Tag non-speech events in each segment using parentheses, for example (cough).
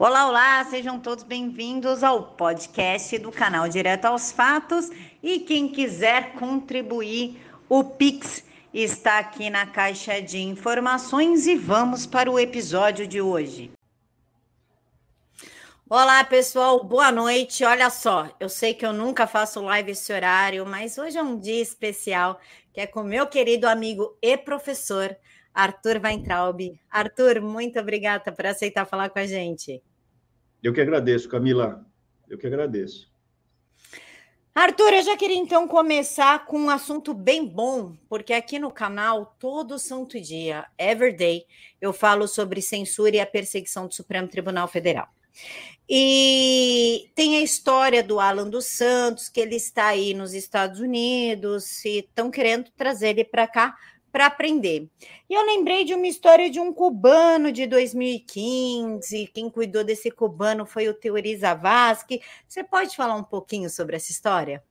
Olá, olá, sejam todos bem-vindos ao podcast do canal Direto aos Fatos. E quem quiser contribuir, o Pix está aqui na caixa de informações e vamos para o episódio de hoje. Olá, pessoal, boa noite. Olha só, eu sei que eu nunca faço live esse horário, mas hoje é um dia especial que é com meu querido amigo e professor Arthur Weintraub. Arthur, muito obrigada por aceitar falar com a gente. Eu que agradeço, Camila. Eu que agradeço. Arthur, eu já queria então começar com um assunto bem bom, porque aqui no canal, todo santo dia, everyday, eu falo sobre censura e a perseguição do Supremo Tribunal Federal. E tem a história do Alan dos Santos, que ele está aí nos Estados Unidos e estão querendo trazer ele para cá para aprender. E eu lembrei de uma história de um cubano de 2015. Quem cuidou desse cubano foi o Teori Zavascki. Você pode falar um pouquinho sobre essa história?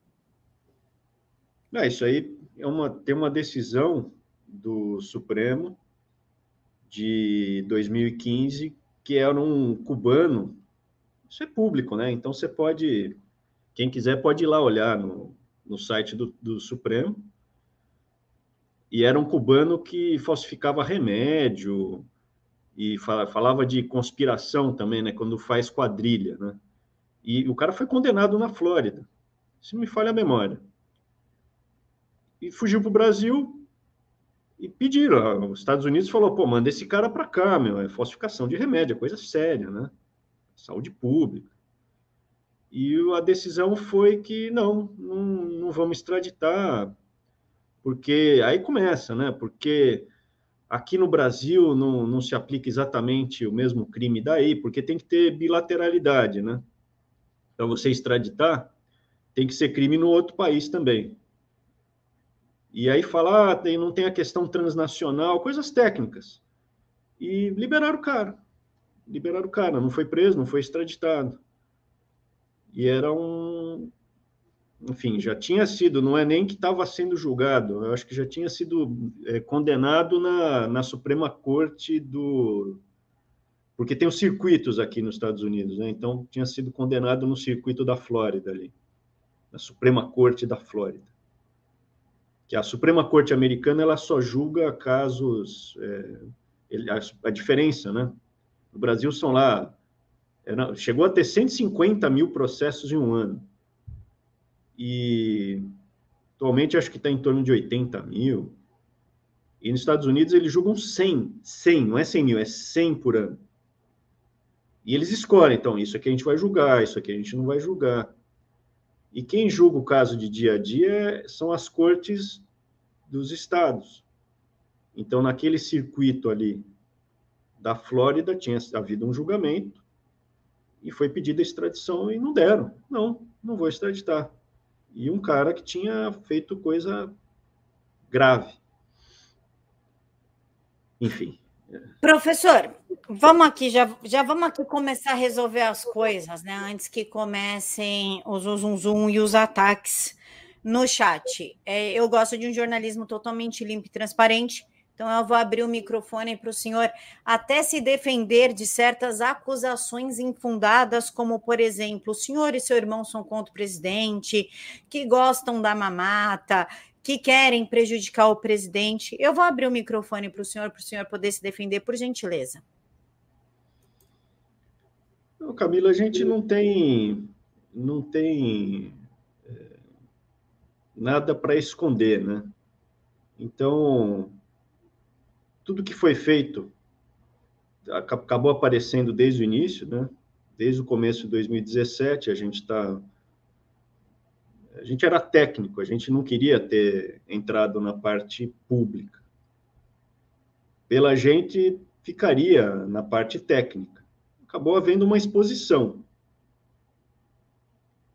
Não, isso aí é uma, tem uma decisão do Supremo de 2015 que era um cubano. Isso é público, né? Então você pode, quem quiser pode ir lá olhar no, no site do, do Supremo e era um cubano que falsificava remédio e falava de conspiração também, né? Quando faz quadrilha, né? E o cara foi condenado na Flórida, se me falha a memória. E fugiu para o Brasil e pediram. Os Estados Unidos falou: pô, manda esse cara para cá, meu, é falsificação de remédio, é coisa séria, né? Saúde pública. E a decisão foi que não, não, não vamos extraditar porque aí começa, né? Porque aqui no Brasil não, não se aplica exatamente o mesmo crime daí, porque tem que ter bilateralidade, né? Para você extraditar, tem que ser crime no outro país também. E aí falar, ah, tem, não tem a questão transnacional, coisas técnicas. E liberaram o cara. Liberaram o cara, não foi preso, não foi extraditado. E era um, enfim, já tinha sido, não é nem que estava sendo julgado, eu acho que já tinha sido é, condenado na, na Suprema Corte do. Porque tem os circuitos aqui nos Estados Unidos, né? Então, tinha sido condenado no circuito da Flórida ali, na Suprema Corte da Flórida. Que a Suprema Corte americana ela só julga casos. É, a, a, diferença, né? No Brasil são lá. Era, chegou a ter 150 mil processos em um ano e atualmente acho que está em torno de 80 mil. E nos Estados Unidos eles julgam 100, 100, não é 100 mil, é 100 por ano. E eles escolhem, então, isso aqui a gente vai julgar, isso aqui a gente não vai julgar. E quem julga o caso de dia a dia são as cortes dos estados. Então, naquele circuito ali da Flórida, tinha havido um julgamento e foi pedida extradição e não deram. Não, não vou extraditar e um cara que tinha feito coisa grave. Enfim. Professor, vamos aqui, já, já vamos aqui começar a resolver as coisas, né? Antes que comecem os zum, zum e os ataques no chat. É, eu gosto de um jornalismo totalmente limpo e transparente. Então, eu vou abrir o microfone para o senhor até se defender de certas acusações infundadas, como, por exemplo, o senhor e seu irmão são contra o presidente, que gostam da mamata, que querem prejudicar o presidente. Eu vou abrir o microfone para o senhor, para o senhor poder se defender, por gentileza. Não, Camila, a gente não tem, não tem é, nada para esconder, né? Então, tudo que foi feito acabou aparecendo desde o início, né? Desde o começo de 2017, a gente está. A gente era técnico, a gente não queria ter entrado na parte pública. Pela gente, ficaria na parte técnica. Acabou havendo uma exposição.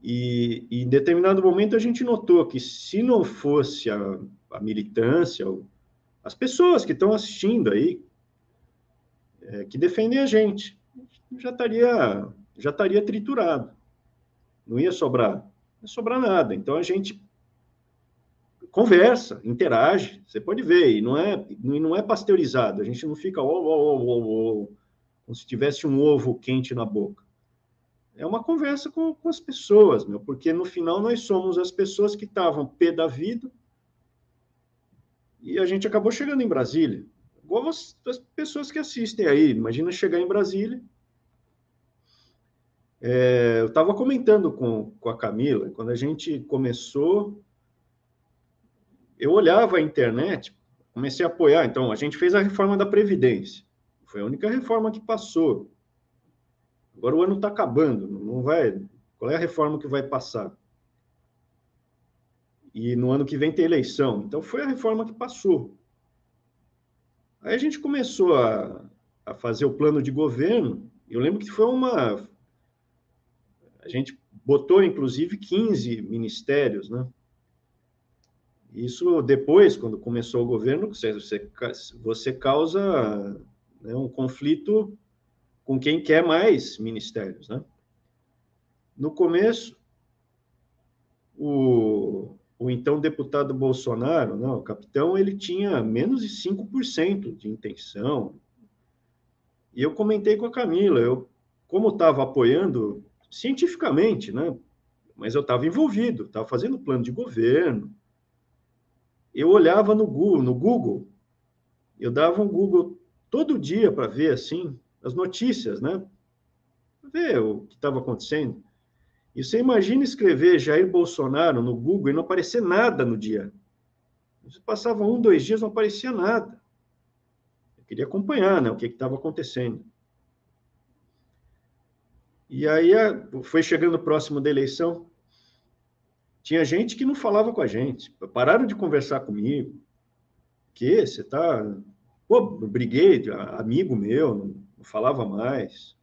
E, e, em determinado momento a gente notou que se não fosse a, a militância, as pessoas que estão assistindo aí, é, que defendem a gente, já estaria, já estaria triturado. Não ia sobrar, não ia sobrar nada. Então a gente conversa, interage, você pode ver, e não é, não é pasteurizado, a gente não fica, oh, oh, oh, oh, como se tivesse um ovo quente na boca. É uma conversa com, com as pessoas, meu, porque no final nós somos as pessoas que estavam pé da vida e a gente acabou chegando em Brasília. Igual as, as pessoas que assistem aí, imagina chegar em Brasília. É, eu estava comentando com, com a Camila, quando a gente começou, eu olhava a internet, comecei a apoiar. Então, a gente fez a reforma da Previdência. Foi a única reforma que passou. Agora o ano está acabando, não vai. Qual é a reforma que vai passar? E no ano que vem tem eleição. Então foi a reforma que passou. Aí a gente começou a, a fazer o plano de governo. Eu lembro que foi uma. A gente botou, inclusive, 15 ministérios, né? Isso depois, quando começou o governo, você, você, você causa né, um conflito com quem quer mais ministérios. Né? No começo, o, o então deputado Bolsonaro, não, o capitão, ele tinha menos de 5% de intenção. E eu comentei com a Camila, eu, como estava apoiando cientificamente, né? mas eu estava envolvido, estava fazendo plano de governo. Eu olhava no Google, no Google, eu dava um Google todo dia para ver assim as notícias, né? Ver o que estava acontecendo. E você imagina escrever Jair Bolsonaro no Google e não aparecer nada no dia. Você passava um, dois dias, não aparecia nada. Eu queria acompanhar né, o que estava acontecendo. E aí foi chegando próximo da eleição, tinha gente que não falava com a gente, pararam de conversar comigo. Que você está Pô, briguei, amigo meu, não falava mais.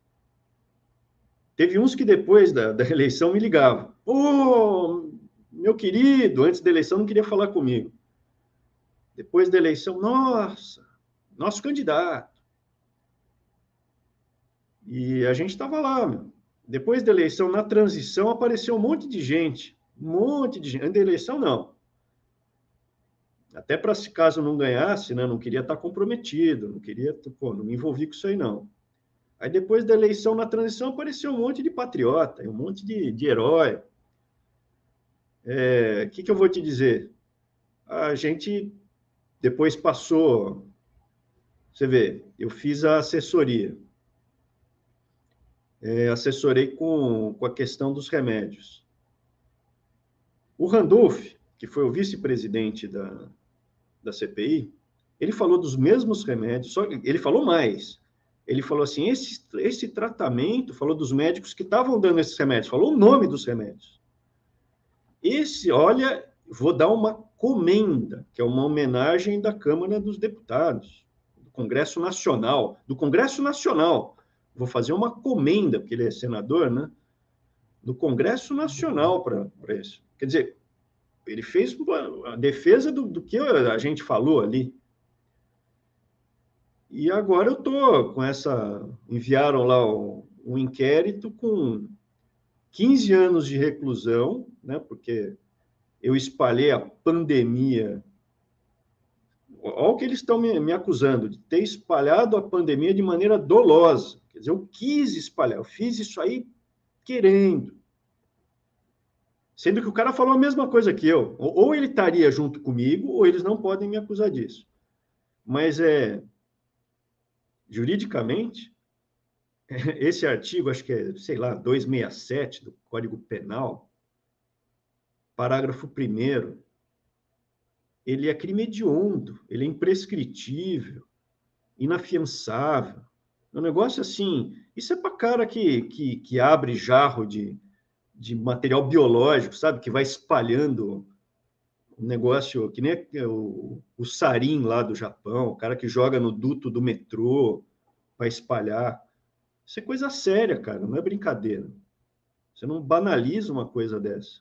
Teve uns que depois da, da eleição me ligavam. Pô, meu querido, antes da eleição não queria falar comigo. Depois da eleição, nossa, nosso candidato. E a gente estava lá, meu. Depois da eleição, na transição, apareceu um monte de gente. Um monte de gente. Antes da eleição, não. Até para se caso não ganhasse, né, não queria estar comprometido, não queria, pô, não me envolvi com isso aí não. Aí depois da eleição na transição apareceu um monte de patriota, um monte de, de herói. O é, que, que eu vou te dizer? A gente depois passou. Você vê, eu fiz a assessoria. É, assessorei com, com a questão dos remédios. O Randolph, que foi o vice-presidente da, da CPI, ele falou dos mesmos remédios, só ele falou mais. Ele falou assim: esse, esse tratamento, falou dos médicos que estavam dando esses remédios, falou o nome dos remédios. Esse, olha, vou dar uma comenda, que é uma homenagem da Câmara dos Deputados, do Congresso Nacional, do Congresso Nacional. Vou fazer uma comenda, porque ele é senador, né? Do Congresso Nacional para isso. Quer dizer, ele fez a defesa do, do que a gente falou ali. E agora eu estou com essa. Enviaram lá um, um, inquérito com 15 anos de reclusão, né? Porque eu espalhei a pandemia. Olha o que eles estão me, me acusando, de ter espalhado a pandemia de maneira dolosa. Quer dizer, eu quis espalhar, eu fiz isso aí querendo. Sendo que o cara falou a mesma coisa que eu. Ou ele estaria junto comigo, ou eles não podem me acusar disso. Mas é juridicamente, (laughs) esse artigo, acho que é, sei lá, 267 do Código Penal, parágrafo 1 ele é crime hediondo, ele é imprescritível, inafiançável. É um negócio assim, isso é para cara que, que, que abre jarro de, de material biológico, sabe? Que vai espalhando negócio que nem o, o sarin lá do Japão, o cara que joga no duto do metrô para espalhar. Isso é coisa séria, cara, não é brincadeira. Você não banaliza uma coisa dessa.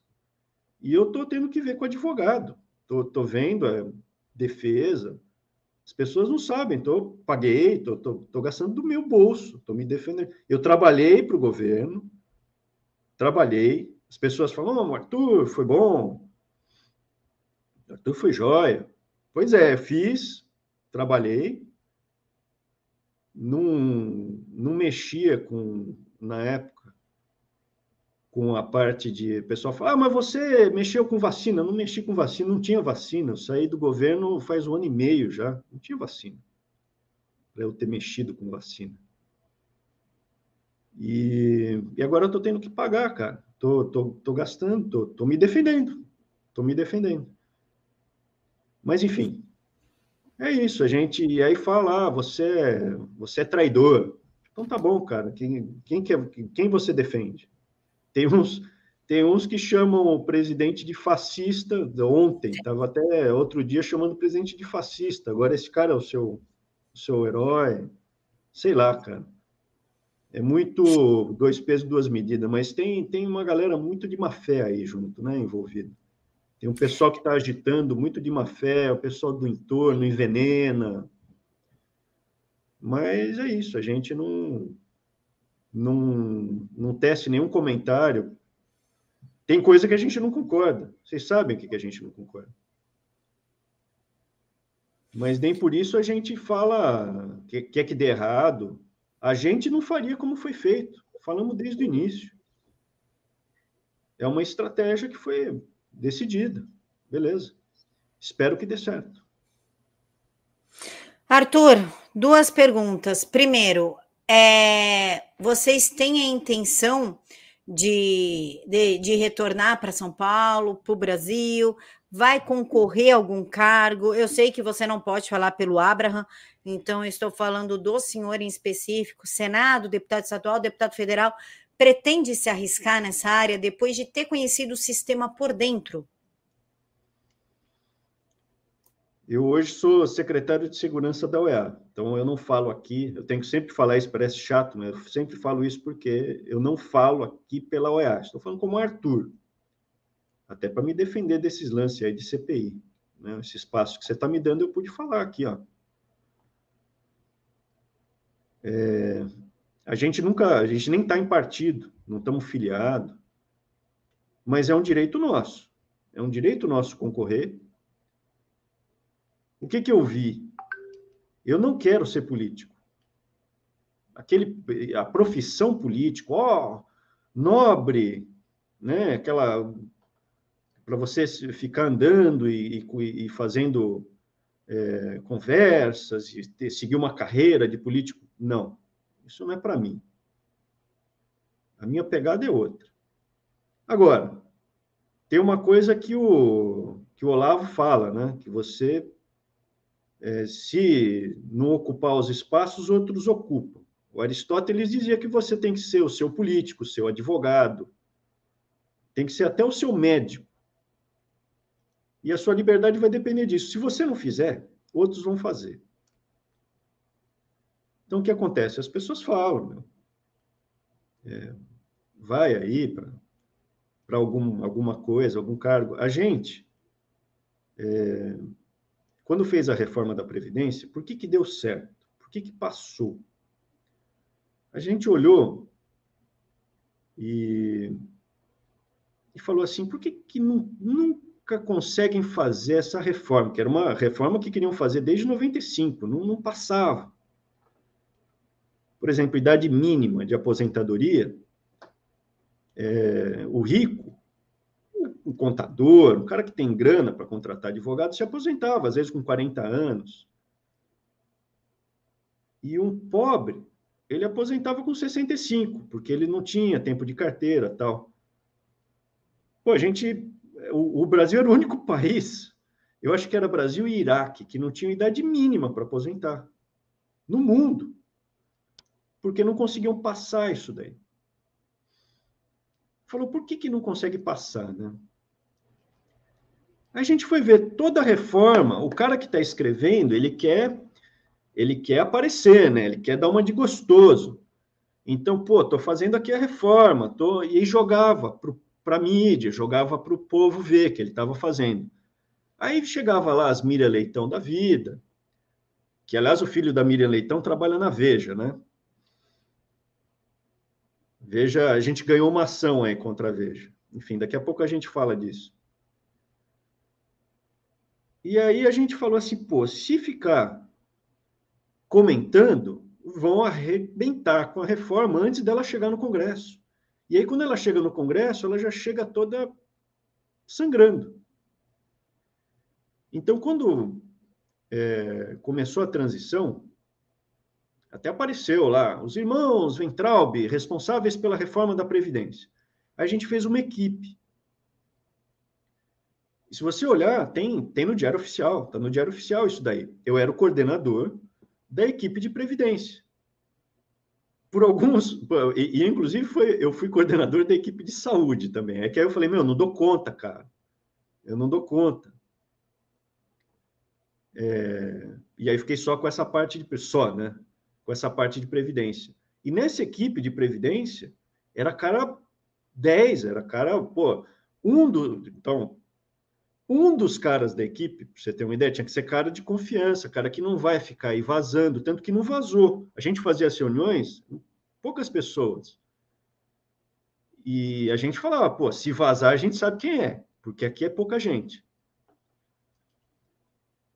E eu tô tendo que ver com advogado. Tô, tô vendo a defesa. As pessoas não sabem. Tô, paguei, tô, tô, tô gastando do meu bolso, tô me defendendo. Eu trabalhei para o governo, trabalhei. As pessoas falam, oh, Arthur, foi bom. Arthur foi jóia. Pois é, fiz, trabalhei. não, não mexia com, na época, com a parte de. O pessoal fala, ah, mas você mexeu com vacina. Não mexi com vacina, não tinha vacina. Eu saí do governo faz um ano e meio já, não tinha vacina. Para eu ter mexido com vacina. E, e agora eu estou tendo que pagar, cara. Tô, tô, tô gastando, tô, tô me defendendo. Tô me defendendo. Mas, enfim, é isso. A gente. E aí fala, ah, você, é, você é traidor. Então tá bom, cara. Quem, quem, quer, quem você defende? Tem uns, tem uns que chamam o presidente de fascista. Ontem, estava até outro dia chamando o presidente de fascista. Agora esse cara é o seu, o seu herói. Sei lá, cara é muito dois pesos, duas medidas, mas tem, tem uma galera muito de má fé aí junto, né, envolvida. Tem um pessoal que está agitando muito de má fé, o pessoal do entorno envenena. Mas é isso, a gente não, não, não tece nenhum comentário. Tem coisa que a gente não concorda. Vocês sabem o que, que a gente não concorda. Mas nem por isso a gente fala que quer que dê errado, a gente não faria como foi feito. Falamos desde o início. É uma estratégia que foi decidida. Beleza. Espero que dê certo. Arthur, duas perguntas. Primeiro, é, vocês têm a intenção de, de, de retornar para São Paulo, para o Brasil? Vai concorrer a algum cargo? Eu sei que você não pode falar pelo Abraham, então, estou falando do senhor em específico, Senado, deputado estadual, deputado federal, pretende se arriscar nessa área depois de ter conhecido o sistema por dentro? Eu hoje sou secretário de segurança da OEA, então eu não falo aqui, eu tenho que sempre falar isso, parece chato, mas eu sempre falo isso porque eu não falo aqui pela OEA, estou falando como Arthur, até para me defender desses lances aí de CPI. Né? Esse espaço que você está me dando, eu pude falar aqui, ó. É, a gente nunca, a gente nem está em partido, não estamos filiados, mas é um direito nosso. É um direito nosso concorrer. O que, que eu vi? Eu não quero ser político. Aquele, a profissão político, ó, nobre, né? Aquela para você ficar andando e, e, e fazendo é, conversas e ter, seguir uma carreira de político não, isso não é para mim. A minha pegada é outra. Agora, tem uma coisa que o, que o Olavo fala, né? Que você, é, se não ocupar os espaços, outros ocupam. O Aristóteles dizia que você tem que ser o seu político, o seu advogado, tem que ser até o seu médico. E a sua liberdade vai depender disso. Se você não fizer, outros vão fazer. Então, o que acontece? As pessoas falam, é, vai aí para algum, alguma coisa, algum cargo. A gente, é, quando fez a reforma da Previdência, por que, que deu certo? Por que, que passou? A gente olhou e, e falou assim: por que, que nunca conseguem fazer essa reforma? Que era uma reforma que queriam fazer desde 95, não, não passava por exemplo, idade mínima de aposentadoria, é, o rico, o contador, um cara que tem grana para contratar advogado, se aposentava, às vezes com 40 anos. E um pobre, ele aposentava com 65, porque ele não tinha tempo de carteira tal. Pô, a gente. O, o Brasil era o único país, eu acho que era Brasil e Iraque, que não tinham idade mínima para aposentar. No mundo porque não conseguiam passar isso daí. Falou, por que, que não consegue passar, né? A gente foi ver toda a reforma, o cara que está escrevendo, ele quer ele quer aparecer, né? Ele quer dar uma de gostoso. Então, pô, tô fazendo aqui a reforma, tô e jogava para a mídia, jogava para o povo ver que ele estava fazendo. Aí chegava lá as Miriam Leitão da vida, que aliás o filho da Miriam Leitão trabalha na Veja, né? Veja, a gente ganhou uma ação aí contra a Veja. Enfim, daqui a pouco a gente fala disso. E aí a gente falou assim, pô, se ficar comentando, vão arrebentar com a reforma antes dela chegar no Congresso. E aí, quando ela chega no Congresso, ela já chega toda sangrando. Então, quando é, começou a transição, até apareceu lá, os irmãos Ventralb, responsáveis pela reforma da Previdência. A gente fez uma equipe. E se você olhar, tem, tem no Diário Oficial, está no Diário Oficial isso daí. Eu era o coordenador da equipe de Previdência. Por alguns, e, e inclusive foi, eu fui coordenador da equipe de saúde também. É que aí eu falei, meu, não dou conta, cara. Eu não dou conta. É, e aí fiquei só com essa parte de só, né? Com essa parte de previdência. E nessa equipe de previdência era cara 10, era cara, pô, um do, então, um dos caras da equipe, para você ter uma ideia, tinha que ser cara de confiança, cara que não vai ficar aí vazando, tanto que não vazou. A gente fazia as reuniões, poucas pessoas. E a gente falava, pô, se vazar, a gente sabe quem é, porque aqui é pouca gente.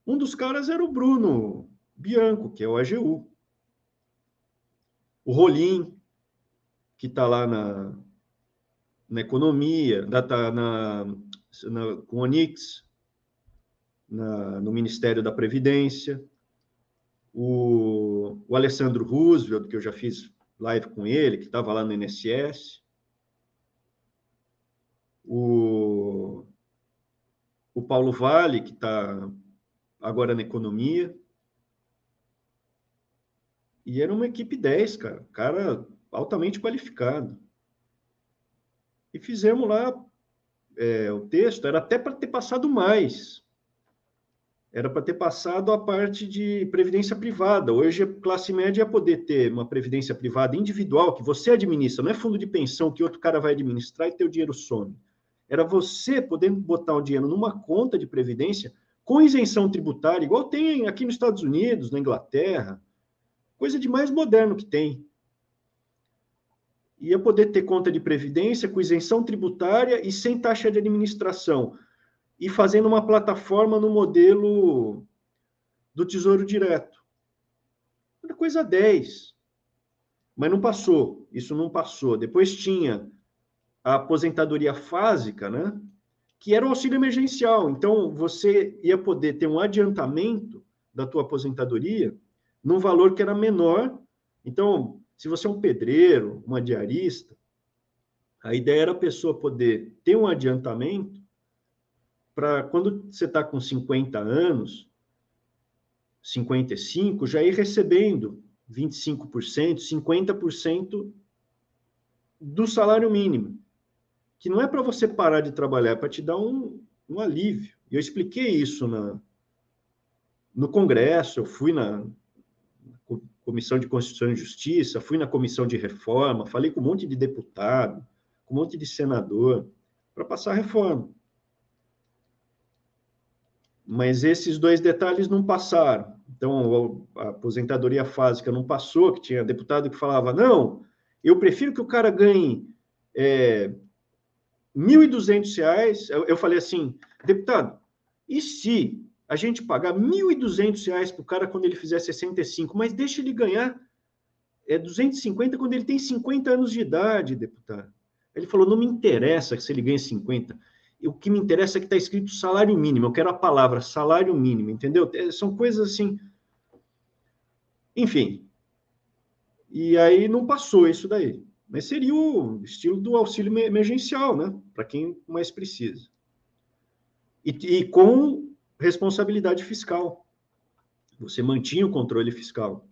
Um dos caras era o Bruno Bianco, que é o AGU. O Rolim, que está lá na, na economia, tá na, na, com o Onix, na, no Ministério da Previdência. O, o Alessandro Roosevelt, que eu já fiz live com ele, que estava lá no INSS. O, o Paulo Vale, que está agora na economia. E era uma equipe 10, cara, cara altamente qualificado. E fizemos lá é, o texto, era até para ter passado mais. Era para ter passado a parte de previdência privada. Hoje, a classe média ia poder ter uma previdência privada individual, que você administra, não é fundo de pensão que outro cara vai administrar e teu dinheiro some. Era você podendo botar o dinheiro numa conta de previdência com isenção tributária, igual tem aqui nos Estados Unidos, na Inglaterra, coisa de mais moderno que tem. Ia poder ter conta de previdência com isenção tributária e sem taxa de administração, e fazendo uma plataforma no modelo do Tesouro Direto. Era coisa 10. Mas não passou, isso não passou. Depois tinha a aposentadoria fásica, né? que era o auxílio emergencial. Então, você ia poder ter um adiantamento da tua aposentadoria num valor que era menor. Então, se você é um pedreiro, uma diarista, a ideia era a pessoa poder ter um adiantamento para quando você está com 50 anos, 55, já ir recebendo 25%, 50% do salário mínimo que não é para você parar de trabalhar, é para te dar um, um alívio. Eu expliquei isso na, no Congresso, eu fui na Comissão de Constituição e Justiça, fui na Comissão de Reforma, falei com um monte de deputado, com um monte de senador, para passar a reforma. Mas esses dois detalhes não passaram. Então, a aposentadoria fásica não passou, que tinha deputado que falava, não, eu prefiro que o cara ganhe é, R$ 1.200, eu, eu falei assim, deputado, e se a gente pagar R$ 1.200 para o cara quando ele fizer 65, mas deixa ele ganhar é 250 quando ele tem 50 anos de idade, deputado. Ele falou: não me interessa se ele ganha 50. O que me interessa é que está escrito salário mínimo. Eu quero a palavra salário mínimo, entendeu? É, são coisas assim. Enfim. E aí não passou isso daí. Mas seria o estilo do auxílio emergencial, né? Para quem mais precisa. E, e, com responsabilidade fiscal. Você mantinha o controle fiscal.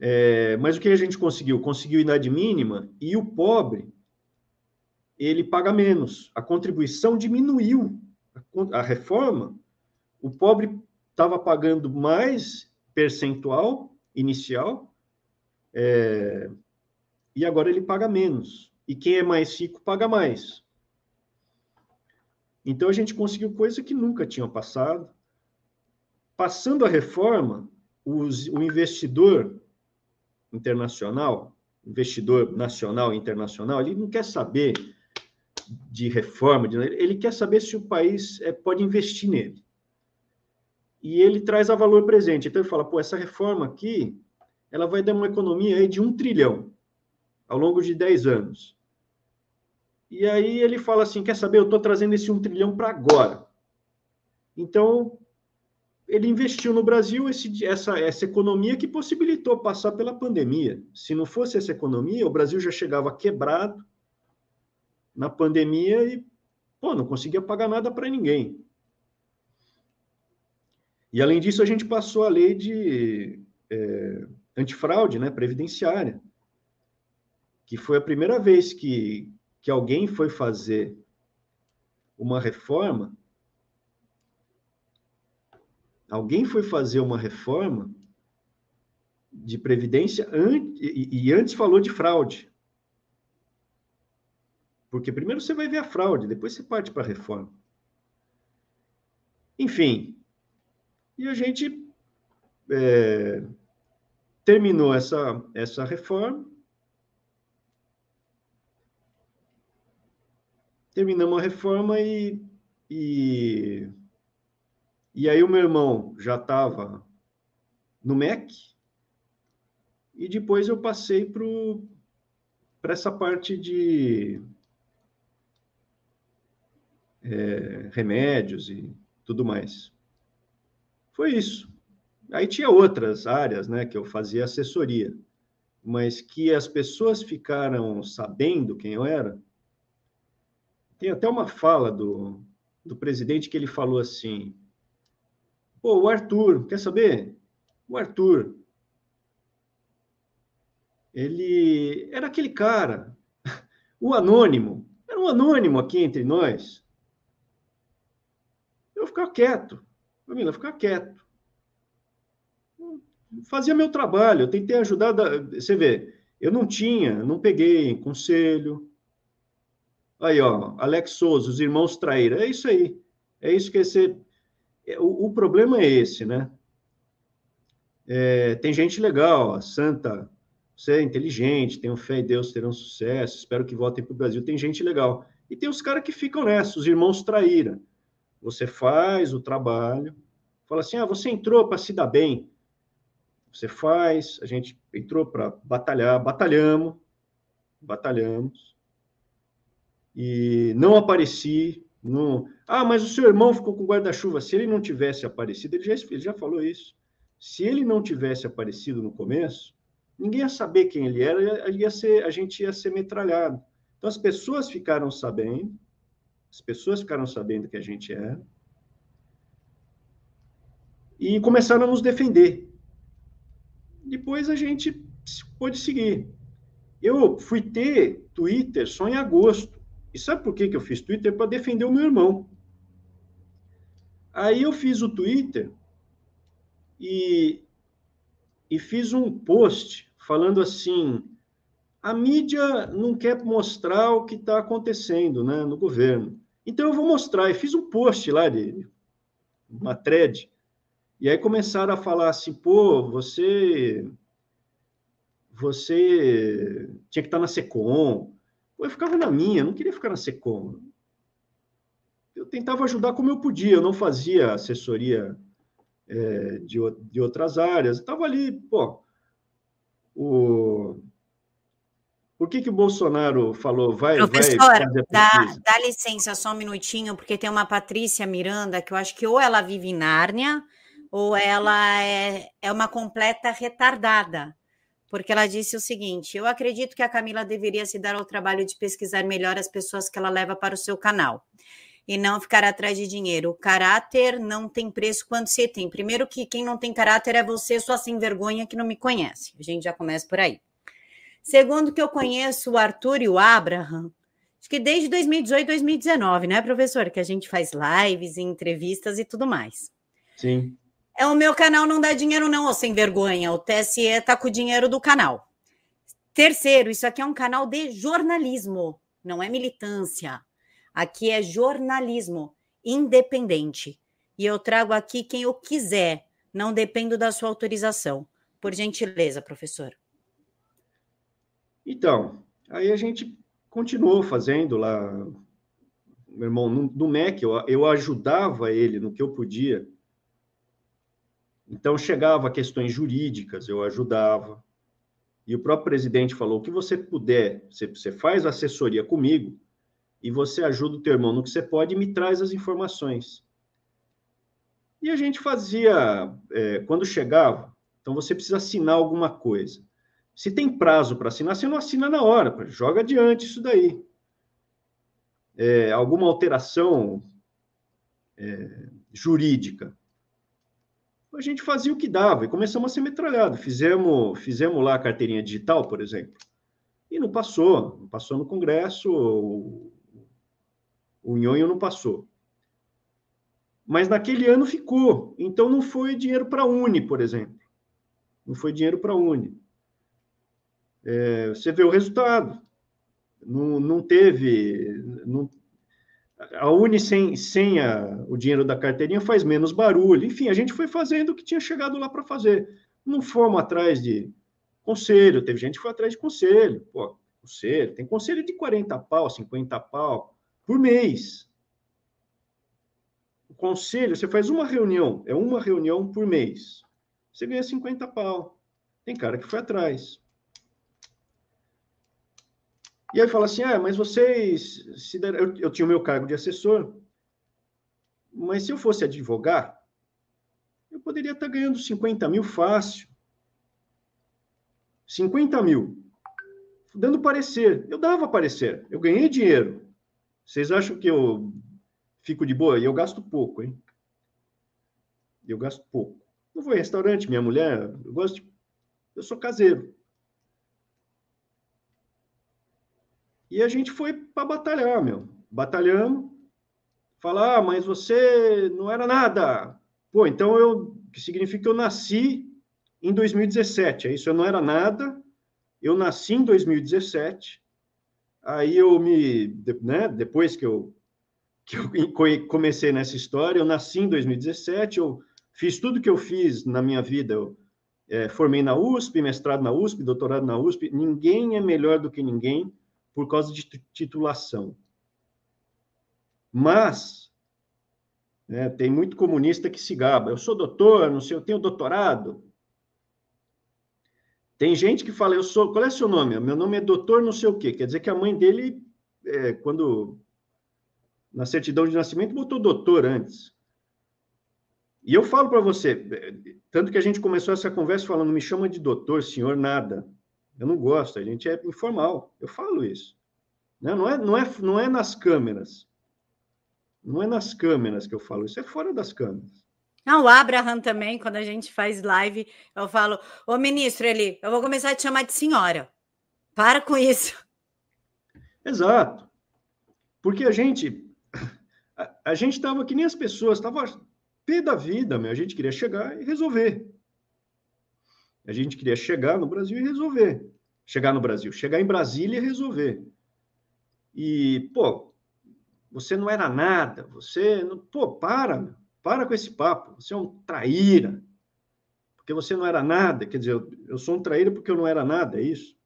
É, mas o que a gente conseguiu? Conseguiu idade mínima e o pobre ele paga menos. A contribuição diminuiu. A, a reforma, o pobre estava pagando mais percentual inicial, é, e agora ele paga menos. E quem é mais rico paga mais. Então a gente conseguiu coisa que nunca tinha passado. Passando a reforma, os, o investidor internacional, investidor nacional e internacional, ele não quer saber de reforma, de, ele quer saber se o país é, pode investir nele. E ele traz a valor presente. Então ele fala, pô, essa reforma aqui ela vai dar uma economia aí de um trilhão ao longo de 10 anos. E aí ele fala assim: quer saber? Eu estou trazendo esse um trilhão para agora. Então, ele investiu no Brasil esse, essa, essa economia que possibilitou passar pela pandemia. Se não fosse essa economia, o Brasil já chegava quebrado na pandemia e pô, não conseguia pagar nada para ninguém. E além disso, a gente passou a lei de é, antifraude, né, previdenciária, que foi a primeira vez que, que alguém foi fazer uma reforma Alguém foi fazer uma reforma de previdência e, e antes falou de fraude. Porque primeiro você vai ver a fraude, depois você parte para a reforma. Enfim, e a gente é, terminou essa, essa reforma. Terminamos a reforma e, e e aí o meu irmão já estava no MEC, e depois eu passei para essa parte de é, remédios e tudo mais. Foi isso. Aí tinha outras áreas né, que eu fazia assessoria, mas que as pessoas ficaram sabendo quem eu era. Tem até uma fala do, do presidente que ele falou assim: Pô, o Arthur, quer saber? O Arthur, ele era aquele cara, (laughs) o anônimo, era um anônimo aqui entre nós. Eu ficava quieto, Camila, ficar quieto. Fazia meu trabalho, eu tentei ajudar. Da... Você vê, eu não tinha, não peguei conselho. Aí, ó, Alex Souza, os irmãos traíram. É isso aí. É isso que você é, o, o problema é esse, né? É, tem gente legal, a Santa, você é inteligente, tenho fé em Deus, terão sucesso, espero que voltem para o Brasil. Tem gente legal. E tem os caras que ficam nessa, os irmãos traíram. Você faz o trabalho, fala assim: ah, você entrou para se dar bem. Você faz, a gente entrou para batalhar, batalhamos, batalhamos. E não apareci, não... Ah, mas o seu irmão ficou com guarda-chuva. Se ele não tivesse aparecido, ele já, ele já falou isso. Se ele não tivesse aparecido no começo, ninguém ia saber quem ele era, ia ser, a gente ia ser metralhado. Então as pessoas ficaram sabendo, as pessoas ficaram sabendo que a gente era, e começaram a nos defender. Depois a gente pôde seguir. Eu fui ter Twitter só em agosto. E sabe por que, que eu fiz Twitter? Para defender o meu irmão. Aí eu fiz o Twitter e, e fiz um post falando assim: a mídia não quer mostrar o que está acontecendo né, no governo. Então eu vou mostrar. E fiz um post lá de uma thread. E aí começaram a falar assim: pô, você. Você tinha que estar na SECOM, eu ficava na minha, não queria ficar na SECOM. Eu tentava ajudar como eu podia, eu não fazia assessoria é, de, de outras áreas. Estava ali, pô. O... Por que, que o Bolsonaro falou, vai, vai dá, dá licença só um minutinho, porque tem uma Patrícia Miranda que eu acho que ou ela vive em Nárnia ou ela é, é uma completa retardada porque ela disse o seguinte: Eu acredito que a Camila deveria se dar ao trabalho de pesquisar melhor as pessoas que ela leva para o seu canal e não ficar atrás de dinheiro. O caráter não tem preço quando se tem. Primeiro que quem não tem caráter é você, sua sem vergonha que não me conhece. A gente já começa por aí. Segundo que eu conheço o Arthur e o Abraham, acho que desde 2018, 2019, né, professor? Que a gente faz lives, entrevistas e tudo mais. Sim. É o meu canal não dá dinheiro não, sem vergonha. O TSE tá com o dinheiro do canal. Terceiro, isso aqui é um canal de jornalismo, não é militância. Aqui é jornalismo independente. E eu trago aqui quem eu quiser, não dependo da sua autorização. Por gentileza, professor. Então, aí a gente continuou fazendo lá, meu irmão, no, no MEC, eu, eu ajudava ele no que eu podia Então, chegava questões jurídicas, eu ajudava. E o próprio presidente falou: o que você puder, você, faz assessoria comigo e você ajuda o teu irmão no que você pode e me traz as informações. E a gente fazia, é, quando chegava, então você precisa assinar alguma coisa. Se tem prazo para assinar, você não assina na hora, joga adiante isso daí. É, alguma alteração é, jurídica. A gente fazia o que dava e começamos a ser metralhado. Fizemos, fizemos lá a carteirinha digital, por exemplo, e não passou. Não passou no Congresso, o, o Nhonho não passou. Mas naquele ano ficou. Então não foi dinheiro para a Uni, por exemplo. Não foi dinheiro para a Uni. É, você vê o resultado. Não, não teve. Não, a Uni sem, sem a, o dinheiro da carteirinha faz menos barulho. Enfim, a gente foi fazendo o que tinha chegado lá para fazer. Não fomos atrás de conselho, teve gente que foi atrás de conselho. Pô, conselho, tem conselho de 40 pau, 50 pau por mês. O conselho, você faz uma reunião, é uma reunião por mês. Você ganha 50 pau. Tem cara que foi atrás. E aí fala assim: ah, mas vocês. Se der... eu, eu tinha o meu cargo de assessor, mas se eu fosse advogar, eu poderia estar ganhando 50 mil fácil. 50 mil. Dando parecer. Eu dava parecer. Eu ganhei dinheiro. Vocês acham que eu fico de boa? E eu gasto pouco, hein? Eu gasto pouco. Não vou em restaurante, minha mulher, eu gosto de... Eu sou caseiro. E a gente foi para batalhar, meu. Batalhamos. Falar, ah, mas você não era nada. Pô, então eu. Que significa que eu nasci em 2017. É isso, eu não era nada. Eu nasci em 2017. Aí eu me. Né, depois que eu, que eu (laughs) comecei nessa história, eu nasci em 2017. Eu fiz tudo que eu fiz na minha vida. Eu, é, formei na USP, mestrado na USP, doutorado na USP. Ninguém é melhor do que ninguém por causa de titulação. Mas né, tem muito comunista que se gaba. Eu sou doutor, não sei, eu tenho doutorado. Tem gente que fala, eu sou. Qual é seu nome? Meu nome é doutor, não sei o quê. Quer dizer que a mãe dele, é, quando na certidão de nascimento, botou doutor antes. E eu falo para você, tanto que a gente começou essa conversa falando, me chama de doutor, senhor, nada. Eu não gosto, a gente é informal. Eu falo isso. Né? Não, é, não, é, não é nas câmeras. Não é nas câmeras que eu falo isso, é fora das câmeras. Não, o Abraham também, quando a gente faz live, eu falo, ô ministro, ele, eu vou começar a te chamar de senhora. Para com isso. Exato. Porque a gente, a, a gente estava que nem as pessoas, estava pé da vida, meu. a gente queria chegar e resolver. A gente queria chegar no Brasil e resolver. Chegar no Brasil, chegar em Brasília e resolver. E, pô, você não era nada, você. Não, pô, para, para com esse papo. Você é um traíra. Porque você não era nada. Quer dizer, eu, sou um traíra porque eu não era nada, é isso?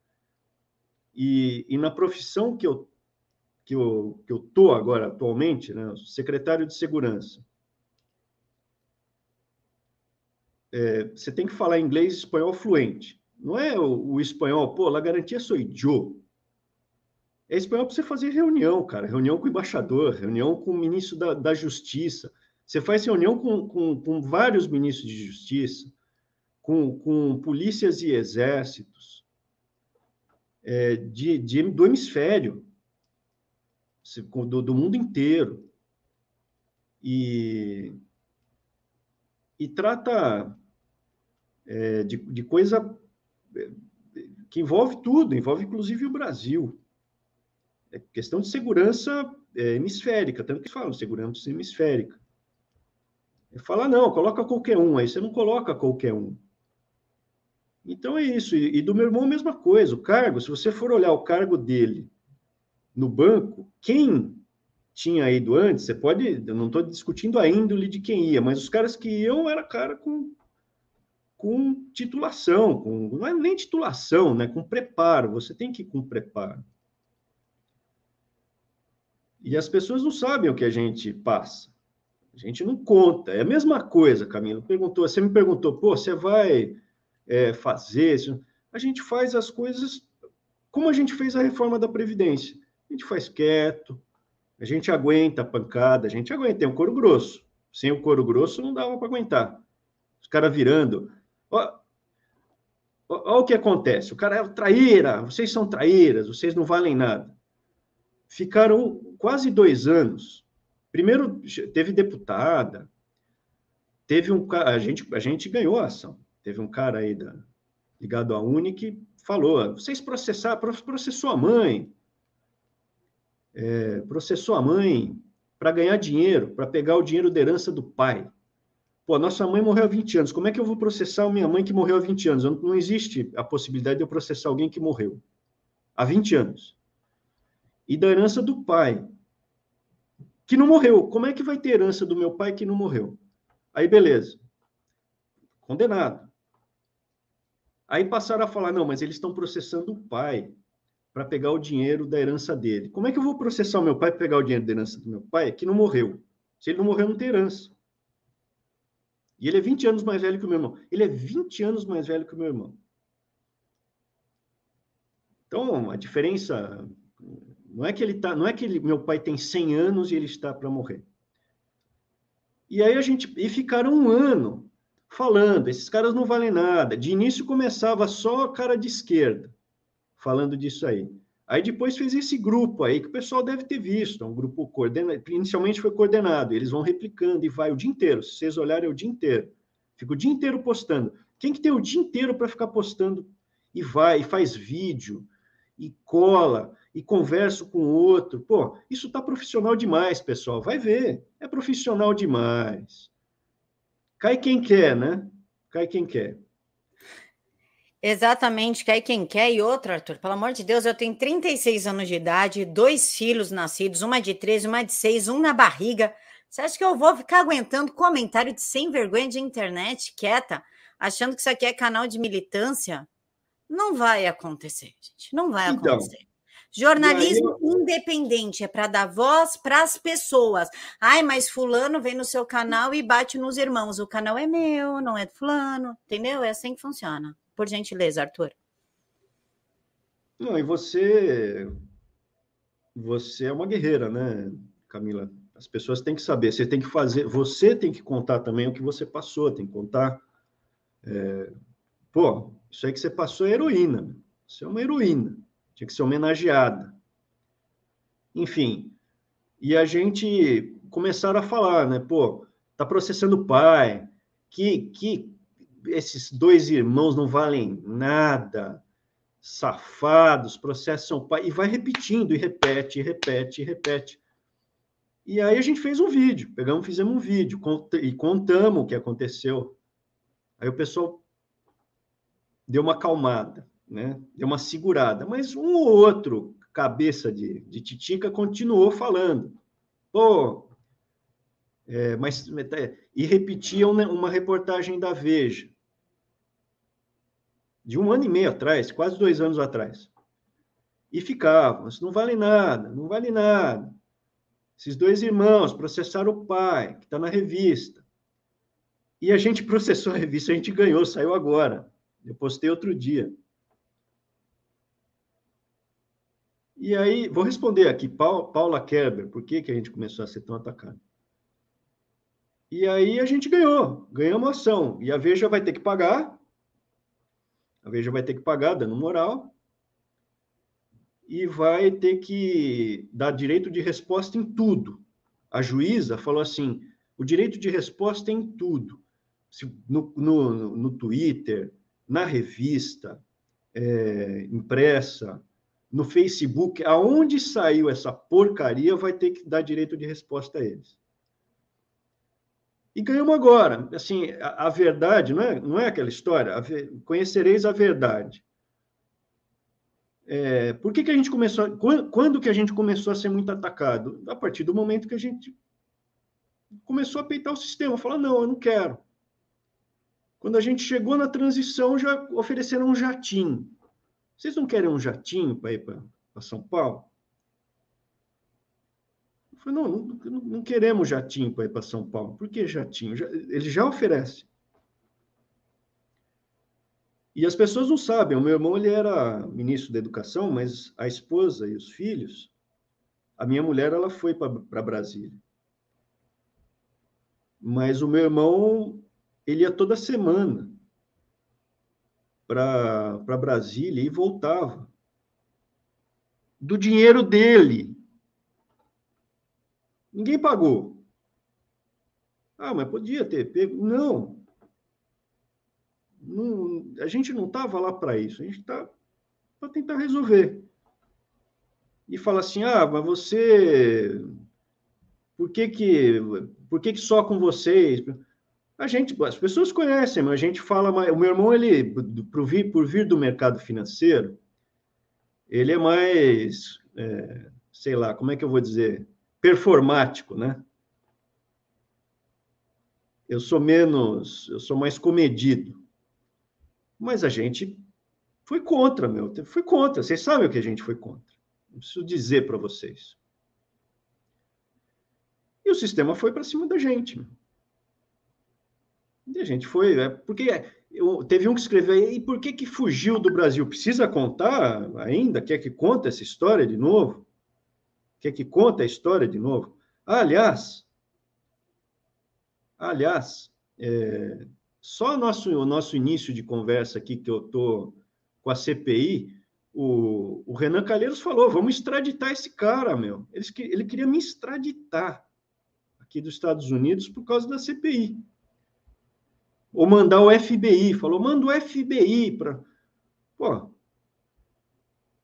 E, e na profissão que eu que eu que eu tô agora atualmente, né, secretário de segurança, é, você tem que falar inglês e espanhol fluente. Não é o, o espanhol, pô, a garantia sou eu. É espanhol para você fazer reunião, cara. Reunião com o embaixador, reunião com o ministro da, da Justiça. Você faz reunião com, com, com vários ministros de Justiça, com, com polícias e exércitos é, de, de, do hemisfério, do, do mundo inteiro. E e trata é, de, de coisa é, que envolve tudo, envolve inclusive o Brasil. É questão de segurança é, hemisférica, tanto que falam segurança hemisférica. É falar, não, coloca qualquer um, aí você não coloca qualquer um. Então é isso. E, e do meu irmão, a mesma coisa. O cargo, se você for olhar o cargo dele no banco, quem tinha ido antes, você pode, eu não estou discutindo a índole de quem ia, mas os caras que iam era cara com, com titulação, com, não é nem titulação, né, com preparo, você tem que ir com preparo. E as pessoas não sabem o que a gente passa. A gente não conta. É a mesma coisa, Camilo. Perguntou, você me perguntou, pô, você vai é, fazer isso? A gente faz as coisas como a gente fez a reforma da Previdência. A gente faz quieto, a gente aguenta a pancada, a gente aguenta. Tem um couro grosso. Sem o couro grosso não dava para aguentar. Os caras virando. Olha o que acontece. O cara é traíra, vocês são traíras, vocês não valem nada. Ficaram quase dois anos Primeiro, teve deputada, teve um a gente a gente ganhou a ação. Teve um cara aí da, ligado à Uni que falou: vocês processaram, processou a mãe, é, processou a mãe para ganhar dinheiro, para pegar o dinheiro da herança do pai. Pô, nossa mãe morreu há 20 anos. Como é que eu vou processar minha mãe que morreu há 20 anos? Não, não existe a possibilidade de eu processar alguém que morreu há 20 anos. E da herança do pai que não morreu. Como é que vai ter herança do meu pai que não morreu? Aí, beleza. Condenado. Aí passaram a falar: não, mas eles estão processando o pai para pegar o dinheiro da herança dele. Como é que eu vou processar o meu pai para pegar o dinheiro da herança do meu pai que não morreu? Se ele não morreu, não tem herança. E ele é 20 anos mais velho que o meu irmão. Ele é 20 anos mais velho que o meu irmão. Então, a diferença não é que ele tá, não é que ele, meu pai tem 100 anos e ele está para morrer. E aí a gente e ficaram um ano falando, esses caras não valem nada. De início começava só a cara de esquerda falando disso aí. Aí depois fez esse grupo aí que o pessoal deve ter visto, é um grupo coordenado, inicialmente foi coordenado, eles vão replicando e vai o dia inteiro. Se vocês olharem é o dia inteiro. Fica o dia inteiro postando. Quem que tem o dia inteiro para ficar postando e vai e faz vídeo e cola e converso com o outro. Pô, isso está profissional demais, pessoal. Vai ver. É profissional demais. Cai quem quer, né? Cai quem quer. Exatamente, cai quem quer. E outra, Arthur, pelo amor de Deus, eu tenho 36 anos de idade, dois filhos nascidos, uma de 13, uma de 6, um na barriga. Você acha que eu vou ficar aguentando comentário de sem vergonha de internet, quieta, achando que isso aqui é canal de militância? Não vai acontecer, gente. Não vai então, acontecer. Jornalismo independente é para dar voz para as pessoas. Ai, mas fulano vem no seu canal e bate nos irmãos. O canal é meu, não é do fulano, entendeu? É assim que funciona. Por gentileza, Arthur. Não, e você você é uma guerreira, né, Camila? As pessoas têm que saber, você tem que fazer, você tem que contar também o que você passou, tem que contar. É, pô, isso aí que você passou é heroína. Você é uma heroína tinha que ser homenageada. Enfim, e a gente começaram a falar, né? Pô, tá processando o pai, que, que esses dois irmãos não valem nada, safados, processam o pai, e vai repetindo, e repete, e repete, e repete. E aí a gente fez um vídeo, pegamos, fizemos um vídeo, e contamos o que aconteceu. Aí o pessoal deu uma acalmada né? Deu uma segurada, mas um ou outro cabeça de, de titica continuou falando. Pô, é, mas e repetiam né, uma reportagem da Veja de um ano e meio atrás, quase dois anos atrás, e ficavam, isso não vale nada, não vale nada. Esses dois irmãos processaram o pai, que está na revista. E a gente processou a revista, a gente ganhou, saiu agora. Eu postei outro dia. E aí, vou responder aqui, Paula Kerber, por que, que a gente começou a ser tão atacado? E aí a gente ganhou, ganhamos ação. E a Veja vai ter que pagar, a Veja vai ter que pagar, dando moral, e vai ter que dar direito de resposta em tudo. A juíza falou assim: o direito de resposta é em tudo. No, no, no Twitter, na revista, é, impressa, no Facebook, aonde saiu essa porcaria, vai ter que dar direito de resposta a eles. E ganhamos agora. Assim, a, a verdade, não é, não é aquela história, a conhecereis a verdade. É, por que, que a gente começou, quando, quando que a gente começou a ser muito atacado? A partir do momento que a gente começou a peitar o sistema, falar, não, eu não quero. Quando a gente chegou na transição, já ofereceram um jatinho. Vocês não querem um jatinho para ir para São Paulo? Falei, não, não, não queremos jatinho para ir para São Paulo. Por que jatinho? Ele já oferece. E as pessoas não sabem. O meu irmão ele era ministro da Educação, mas a esposa e os filhos, a minha mulher ela foi para Brasília. Mas o meu irmão ele ia toda semana para Brasília e voltava do dinheiro dele. Ninguém pagou. Ah, mas podia ter pego. Não. não a gente não estava lá para isso. A gente está para tentar resolver. E fala assim: ah, mas você. Por que que, por que, que só com vocês? A gente, as pessoas conhecem, mas a gente fala mais. O meu irmão, ele, por vir, por vir do mercado financeiro, ele é mais, é, sei lá, como é que eu vou dizer? Performático, né? Eu sou menos, eu sou mais comedido. Mas a gente foi contra, meu, foi contra. Vocês sabem o que a gente foi contra. Não preciso dizer para vocês. E o sistema foi para cima da gente. E a gente foi, é, porque eu, teve um que escreveu aí, e por que que fugiu do Brasil? Precisa contar ainda? Quer que conte essa história de novo? Quer que conta a história de novo? aliás, aliás, é, só nosso, o nosso início de conversa aqui, que eu estou com a CPI, o, o, Renan Calheiros falou: vamos extraditar esse cara, meu. Ele, ele queria me extraditar aqui dos Estados Unidos por causa da CPI. Ou mandar o FBI. Falou: manda o FBI para. Pô.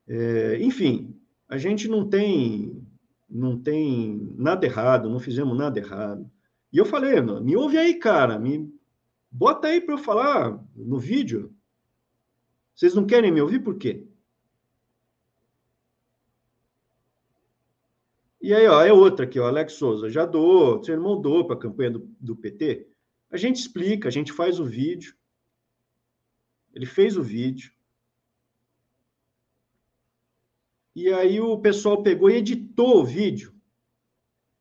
É, enfim, a gente não tem não tem nada errado, não fizemos nada errado. E eu falei, me ouve aí, cara, me bota aí para eu falar no vídeo. Vocês não querem me ouvir por quê? E aí, ó, é outra aqui, ó, Alex Souza, já doou, seu irmão doou para a campanha do, do PT. A gente explica, a gente faz o vídeo. Ele fez o vídeo. E aí o pessoal pegou e editou o vídeo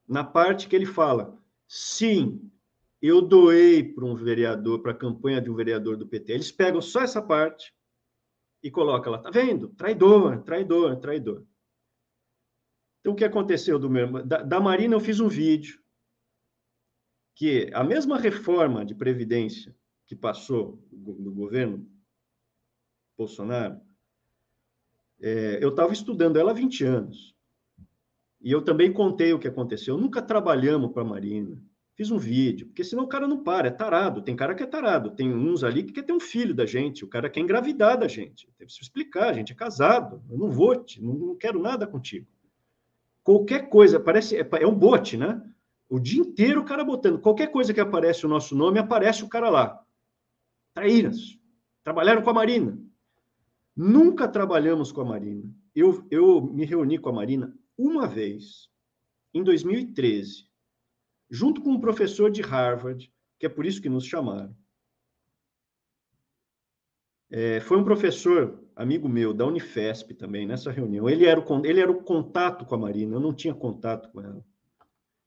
na parte que ele fala: sim, eu doei para um vereador, para a campanha de um vereador do PT. Eles pegam só essa parte e colocam lá, tá vendo? Traidor, traidor, traidor. Então, o que aconteceu do meu da, da Marina, eu fiz um vídeo que a mesma reforma de previdência que passou no governo Bolsonaro, é, eu estava estudando ela há 20 anos. E eu também contei o que aconteceu. Nunca trabalhamos para a Marina. Fiz um vídeo, porque senão o cara não para, é tarado. Tem cara que é tarado. Tem uns ali que quer ter um filho da gente, o cara quer engravidar da gente. Tem que explicar, a gente é casado. Eu não vou te, não, não quero nada contigo. Qualquer coisa, parece, é, é um bote, né? O dia inteiro o cara botando. Qualquer coisa que aparece o nosso nome, aparece o cara lá. Traíras. Trabalharam com a Marina. Nunca trabalhamos com a Marina. Eu, eu me reuni com a Marina uma vez, em 2013, junto com um professor de Harvard, que é por isso que nos chamaram. É, foi um professor, amigo meu, da Unifesp também, nessa reunião. Ele era, o, ele era o contato com a Marina, eu não tinha contato com ela.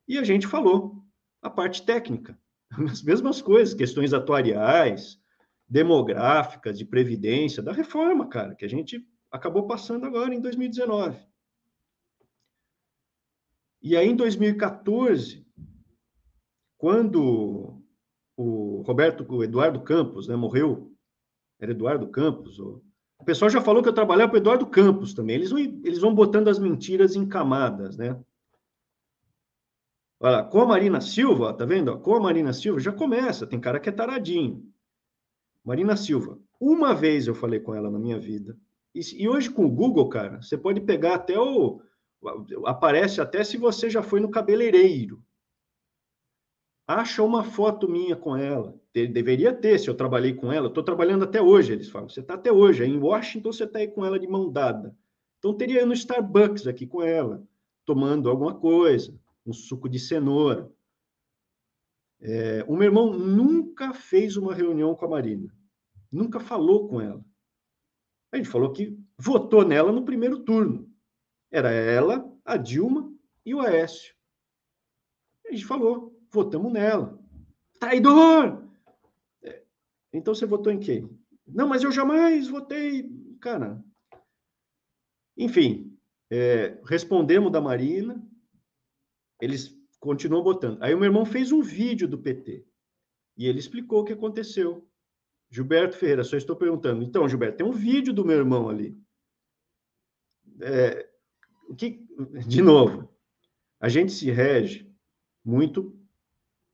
E a gente falou a parte técnica, (laughs) as mesmas coisas, questões atuariais, demográficas, de previdência, da reforma, cara, que a gente acabou passando agora em 2019. E aí, em 2014, quando o Roberto, o Eduardo Campos, né, morreu, era Eduardo Campos, o, pessoal já falou que eu trabalhava para Eduardo Campos também. Eles vão, eles vão botando as mentiras em camadas, né? Olha, com a Marina Silva, tá vendo? Com a Marina Silva já começa, tem cara que é taradinho. Marina Silva. Uma vez eu falei com ela na minha vida. E, e, hoje com o Google, cara, você pode pegar até o. Aparece até se você já foi no cabeleireiro. Acha uma foto minha com ela. De, deveria ter, se eu trabalhei com ela. Estou trabalhando até hoje, eles falam. Você está até hoje. Em Washington, você está aí com ela de mão dada. Então, teria no Starbucks aqui com ela, tomando alguma coisa, um suco de cenoura. É, o meu irmão nunca fez uma reunião com a Marina, nunca falou com ela. A gente falou que votou nela no primeiro turno. Era ela, a Dilma e o Aécio. A gente falou, votamos nela. Traidor! É, então você votou em quem? Não, mas eu jamais votei. Cara. Enfim, é, respondemos da Marina, eles continuam botando. Aí o meu irmão fez um vídeo do PT e ele explicou o que aconteceu. Gilberto Ferreira, só estou perguntando. Então, Gilberto, tem um vídeo do meu irmão ali. É, que, de novo, a gente se rege muito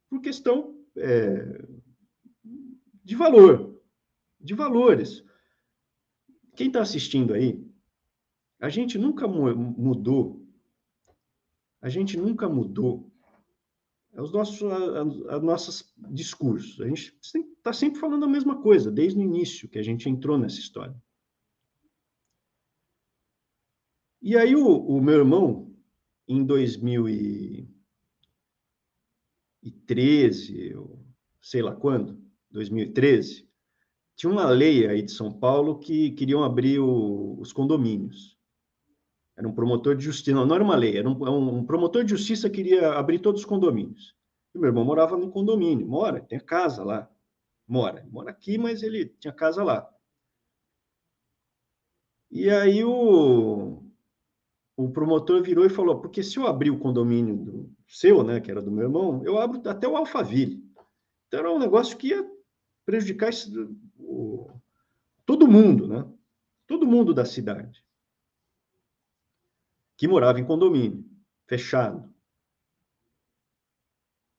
por questão é, de valor, de valores. Quem está assistindo aí, a gente nunca mudou, a gente nunca mudou os nossos, as nossos discursos. A gente está sempre falando a mesma coisa, desde o início que a gente entrou nessa história. E aí o, o meu irmão, em 2013, sei lá quando, 2013, tinha uma lei aí de São Paulo que queriam abrir o, os condomínios. Era um promotor de justiça, não, não era uma lei, era um, é um, promotor de justiça que queria abrir todos os condomínios. E meu irmão morava num condomínio, mora, tem casa lá, mora, mora aqui, mas ele tinha casa lá. E aí o, o promotor virou e falou, porque se eu abrir o condomínio do seu, né, que era do meu irmão, eu abro até o Alphaville. Então era um negócio que ia prejudicar esse, o, todo mundo, né? Todo mundo da cidade que morava em condomínio, fechado.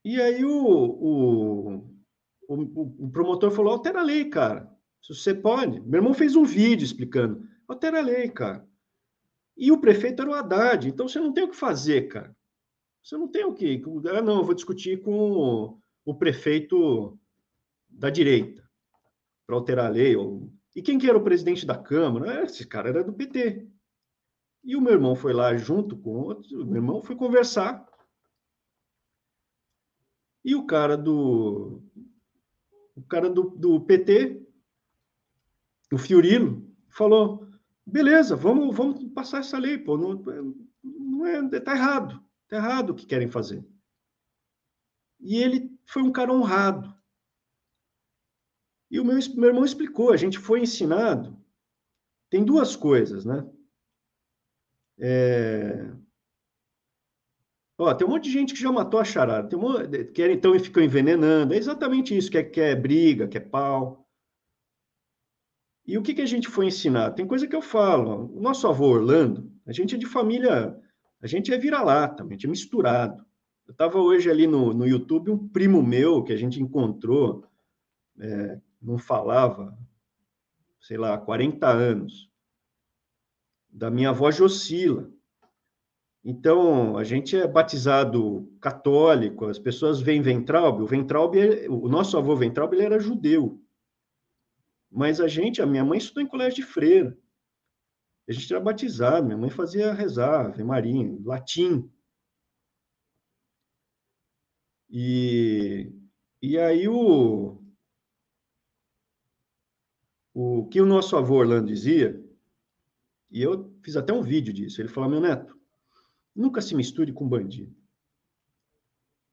E aí o, o, o, o promotor falou: altera a lei, cara. Se você pode. Meu irmão fez um vídeo explicando: altera a lei, cara. E o prefeito era o Haddad, então você não tem o que fazer, cara. Você não tem o que. Ah, não, eu vou discutir com o, prefeito da direita para alterar a lei. Ou... E quem que era o presidente da Câmara? Esse cara era do PT. E o meu irmão foi lá junto com outro, o meu irmão foi conversar. E o cara do o cara do, do PT, o Fiorilo, falou: beleza, vamos, vamos passar essa lei, pô. Não, não é, tá errado, tá errado o que querem fazer. E ele foi um cara honrado. E o meu, meu irmão explicou, a gente foi ensinado. Tem duas coisas, né? É... Ó, tem um monte de gente que já matou a charada. Tem um monte... quer, então e ficam envenenando. É exatamente isso, quer, quer briga, quer pau. E o que, que a gente foi ensinar? Tem coisa que eu falo. O nosso avô Orlando, a gente é de família, a gente é vira-lata, a gente é misturado. Eu estava hoje ali no, no YouTube, um primo meu que a gente encontrou, é, não falava, sei lá, 40 anos, da minha avó Jocila. Então, a gente é batizado católico, as pessoas veem Ventralbe, o Ventralbe, é, o nosso avô Ventralbe, ele era judeu. Mas a gente, a minha mãe estudou em colégio de freira. A gente era batizado, minha mãe fazia rezar, Ave Maria, latim. E, e aí o, o que o nosso avô Orlando dizia, e eu fiz até um vídeo disso, ele falou, meu neto, nunca se misture com bandido.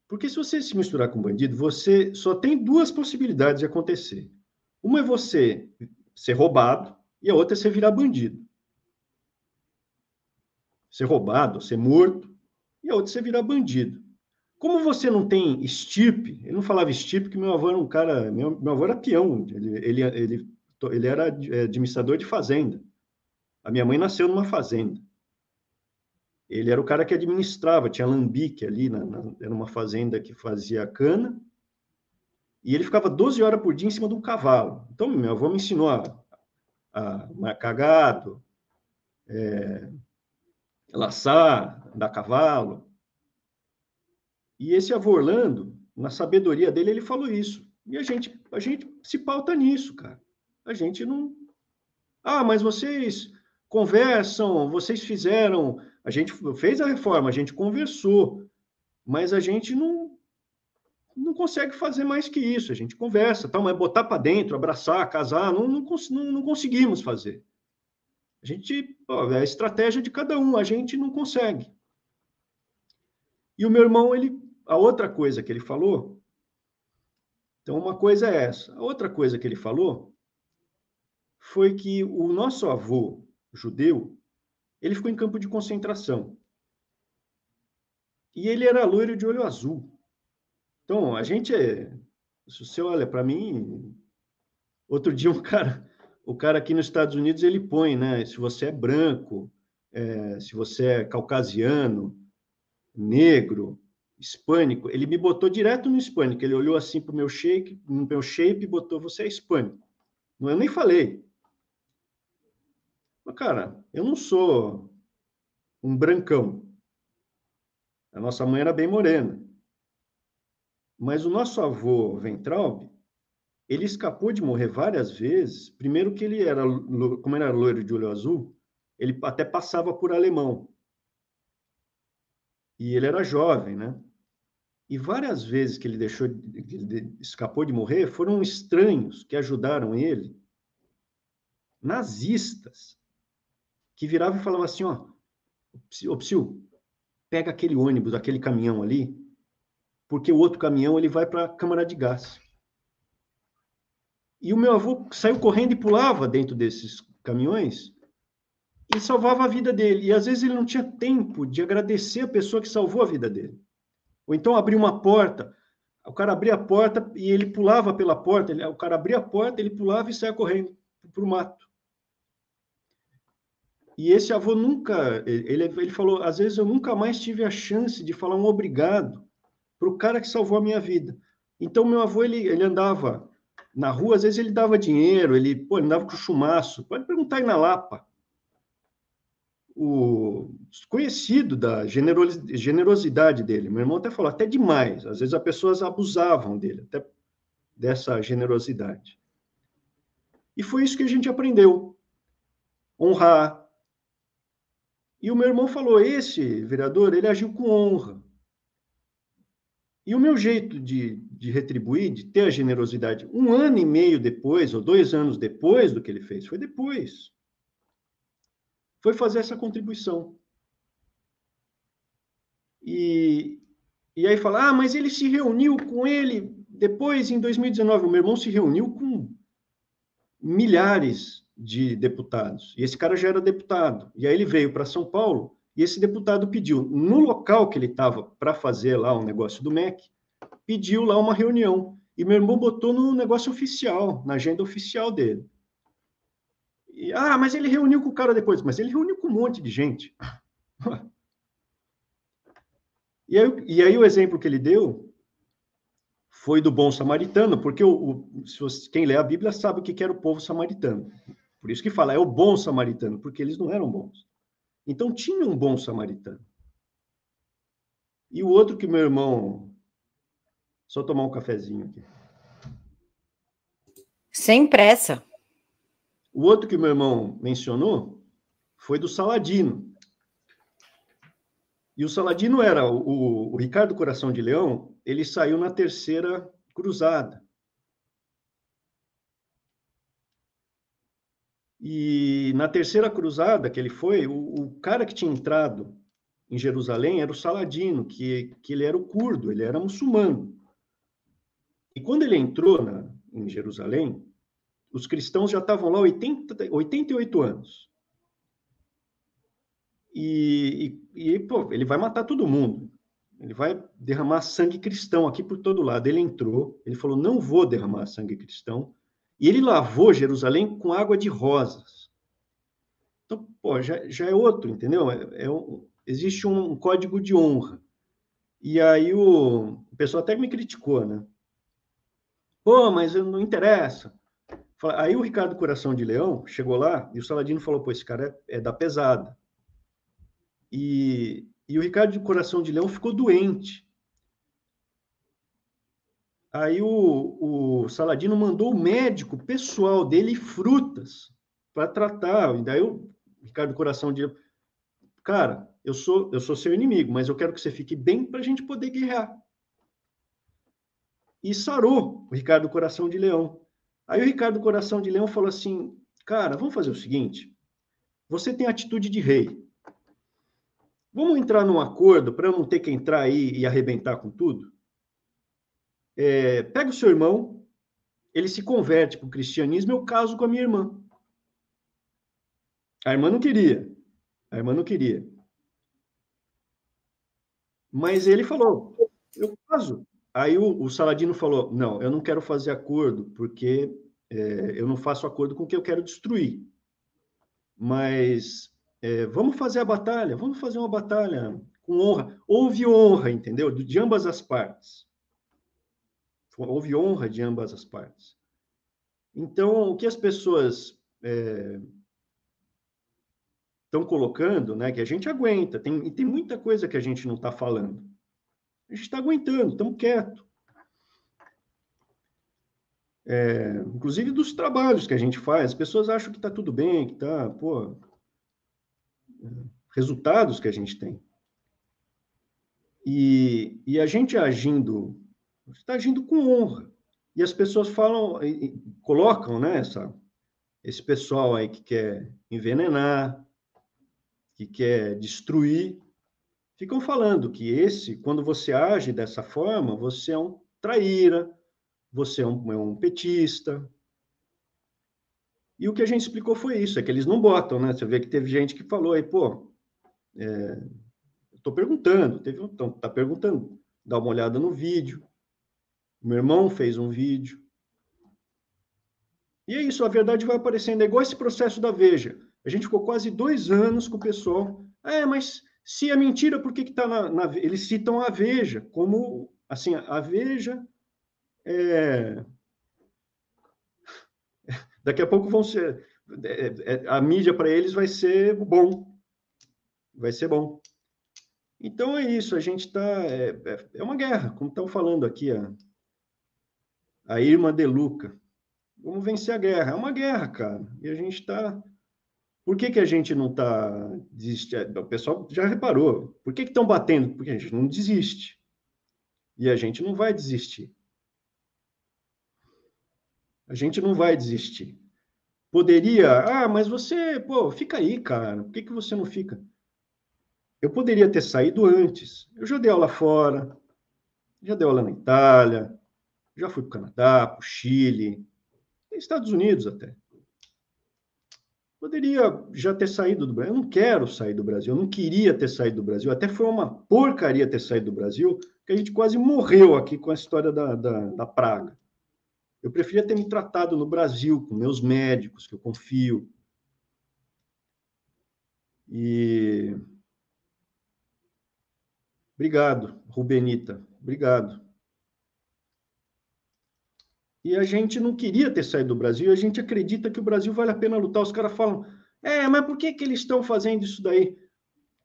Porque se você se misturar com bandido, você só tem duas possibilidades de acontecer. Uma é você ser roubado e a outra é você virar bandido. Ser roubado, ser morto, e a outra é você virar bandido. Como você não tem estirpe, eu não falava estirpe porque meu avô era um cara, meu, meu avô era peão, ele, ele, ele ele era é, administrador de fazenda. A minha mãe nasceu numa fazenda. Ele era o cara que administrava, tinha lambique ali, na, na, era uma fazenda que fazia cana, e ele ficava 12 horas por dia em cima de um cavalo. Então, meu avô me ensinou a, a marcar gado, é, laçar, andar cavalo. E esse avô Orlando, na sabedoria dele, ele falou isso. E a gente, a gente se pauta nisso, cara a gente não. Ah, mas vocês conversam, vocês fizeram, a gente fez a reforma, a gente conversou, mas a gente não não consegue fazer mais que isso. A gente conversa, tal, mas botar para dentro, abraçar, casar, não, não, não, não conseguimos fazer. A gente, ó, é a estratégia de cada um, a gente não consegue. E o meu irmão, ele a outra coisa que ele falou. Então, uma coisa é essa. A outra coisa que ele falou foi que o nosso avô judeu, ele ficou em campo de concentração. E ele era loiro de olho azul. Então, a gente é. Se você olha para mim. Outro dia, (laughs) um cara, o cara aqui nos Estados Unidos, ele põe, né? Se você é branco, é, se você é caucasiano, negro, hispânico, ele me botou direto no hispânico. Ele olhou assim para o meu shape, no meu shape botou: Você é hispânico. Eu nem falei. Mas, cara, eu não sou um brancão. A nossa mãe era bem morena. Mas o nosso avô Ventralbe, ele escapou de morrer várias vezes. Primeiro que ele era, como era loiro de olho azul, ele até passava por alemão. E ele era jovem, né? E várias vezes que ele deixou, que ele escapou de morrer, foram estranhos que ajudaram ele, nazistas, que viravam e falavam assim, ó, ô Psil, pega aquele ônibus, aquele caminhão ali, porque o outro caminhão ele vai para a câmara de gás. E o meu avô saiu correndo e pulava dentro desses caminhões e salvava a vida dele. E às vezes ele não tinha tempo de agradecer a pessoa que salvou a vida dele. Ou então abrir uma porta, o cara abria a porta e ele pulava pela porta, ele, o cara abria a porta, ele pulava e saia correndo para o mato. E esse avô nunca, ele, ele falou, às vezes eu nunca mais tive a chance de falar um obrigado para o cara que salvou a minha vida. Então, meu avô, ele, ele andava na rua, às vezes ele dava dinheiro, ele, pô, ele andava com chumaço. Pode perguntar aí na Lapa o conhecido da generosidade dele. Meu irmão até falou, até demais. Às vezes as pessoas abusavam dele, até dessa generosidade. E foi isso que a gente aprendeu. Honrar. E o meu irmão falou, esse vereador, ele agiu com honra. E o meu jeito de, de retribuir, de ter a generosidade, um ano e meio depois, ou dois anos depois do que ele fez, foi depois foi fazer essa contribuição. E, e aí fala, ah, mas ele se reuniu com ele depois, em 2019. O meu irmão se reuniu com milhares de deputados. E esse cara já era deputado. E aí ele veio para São Paulo e esse deputado pediu, no local que ele estava para fazer lá um negócio do MEC, pediu lá uma reunião. E meu irmão botou no negócio oficial, na agenda oficial dele. E, ah, mas ele reuniu com o cara depois. Mas ele reuniu com um monte de gente. (laughs) E aí, e aí o exemplo que ele deu foi do bom samaritano, porque o, o quem lê a Bíblia sabe o que era o povo samaritano. Por isso que fala, é o bom samaritano, porque eles não eram bons. Então tinha um bom samaritano. E o outro que meu irmão. Só tomar um cafezinho aqui. Sem pressa. O outro que meu irmão mencionou foi do Saladino. E o Saladino era o, o, Ricardo Coração de Leão, ele saiu na terceira cruzada. E na terceira cruzada que ele foi, o, o, cara que tinha entrado em Jerusalém era o Saladino, que, que ele era o curdo, ele era muçulmano. E quando ele entrou na, em Jerusalém, os cristãos já estavam lá 80, 88 anos. E, e, e pô, ele vai matar todo mundo. Ele vai derramar sangue cristão aqui por todo lado. Ele entrou, ele falou: não vou derramar sangue cristão. E ele lavou Jerusalém com água de rosas. Então, pô, já, já é outro, entendeu? É, é um, existe um código de honra. E aí o, o pessoal até me criticou, né? Pô, mas não interessa. Aí o Ricardo Coração de Leão chegou lá e o Saladino falou: pô, esse cara é, é da pesada. E, e o Ricardo Coração de Leão ficou doente. Aí o, o Saladino mandou o médico pessoal dele frutas para tratar. E daí o Ricardo Coração de cara, eu sou eu sou seu inimigo, mas eu quero que você fique bem para a gente poder guerrear. E sarou o Ricardo Coração de Leão. Aí o Ricardo Coração de Leão falou assim: cara, vamos fazer o seguinte. Você tem atitude de rei. Vamos entrar num acordo para eu não ter que entrar aí e arrebentar com tudo? É, pega o seu irmão, ele se converte para o cristianismo, eu caso com a minha irmã. A irmã não queria. A irmã não queria. Mas ele falou: eu caso. Aí o, o, Saladino falou: não, eu não quero fazer acordo, porque é, eu não faço acordo com o que eu quero destruir. Mas é, vamos fazer a batalha, vamos fazer uma batalha com honra. Houve honra, entendeu? De ambas as partes. Houve honra de ambas as partes. Então, o que as pessoas estão é, colocando, né, que a gente aguenta, tem, tem muita coisa que a gente não está falando. A gente está aguentando, estamos quietos. É, inclusive dos trabalhos que a gente faz, as pessoas acham que está tudo bem, que está, pô, resultados que a gente tem. E, e a gente agindo, está agindo com honra. E as pessoas falam, colocam, né, essa, esse pessoal aí que quer envenenar, que quer destruir, ficam falando que esse, quando você age dessa forma, você é um traíra, você é um, é um petista, e o que a gente explicou foi isso, é que eles não botam, né? Você vê que teve gente que falou aí, pô, é, estou perguntando, teve então, tá perguntando, dá uma olhada no vídeo. Meu irmão fez um vídeo. E é isso, a verdade vai aparecendo. É igual esse processo da Veja. A gente ficou quase dois anos com o pessoal. É, mas se é mentira, por que está na, na, Eles citam a Veja como, assim, a Veja é, (laughs) Daqui a pouco vão ser. É, é, a mídia para eles vai ser bom. Vai ser bom. Então é isso, a gente está. É, é, é, uma guerra, como estão falando aqui a, a Irma De Luca. Vamos vencer a guerra. É uma guerra, cara. E a gente está. Por que, que a gente não está desistindo? O pessoal já reparou. Por que estão batendo? Porque a gente não desiste. E a gente não vai desistir. A gente não vai desistir. Poderia, ah, mas você, pô, fica aí, cara. Por que, que você não fica? Eu poderia ter saído antes. Eu já dei aula fora, já dei aula na Itália, já fui para o Canadá, para o Chile, Estados Unidos até. Poderia já ter saído do Brasil. Eu não quero sair do Brasil, eu não queria ter saído do Brasil. Até foi uma porcaria ter saído do Brasil, que a gente quase morreu aqui com a história da, da, da praga. Eu preferia ter me tratado no Brasil, com meus médicos, que eu confio. E. Obrigado, Rubenita. Obrigado. E a gente não queria ter saído do Brasil, a gente acredita que o Brasil vale a pena lutar. Os caras falam, é, mas por que, que eles estão fazendo isso daí?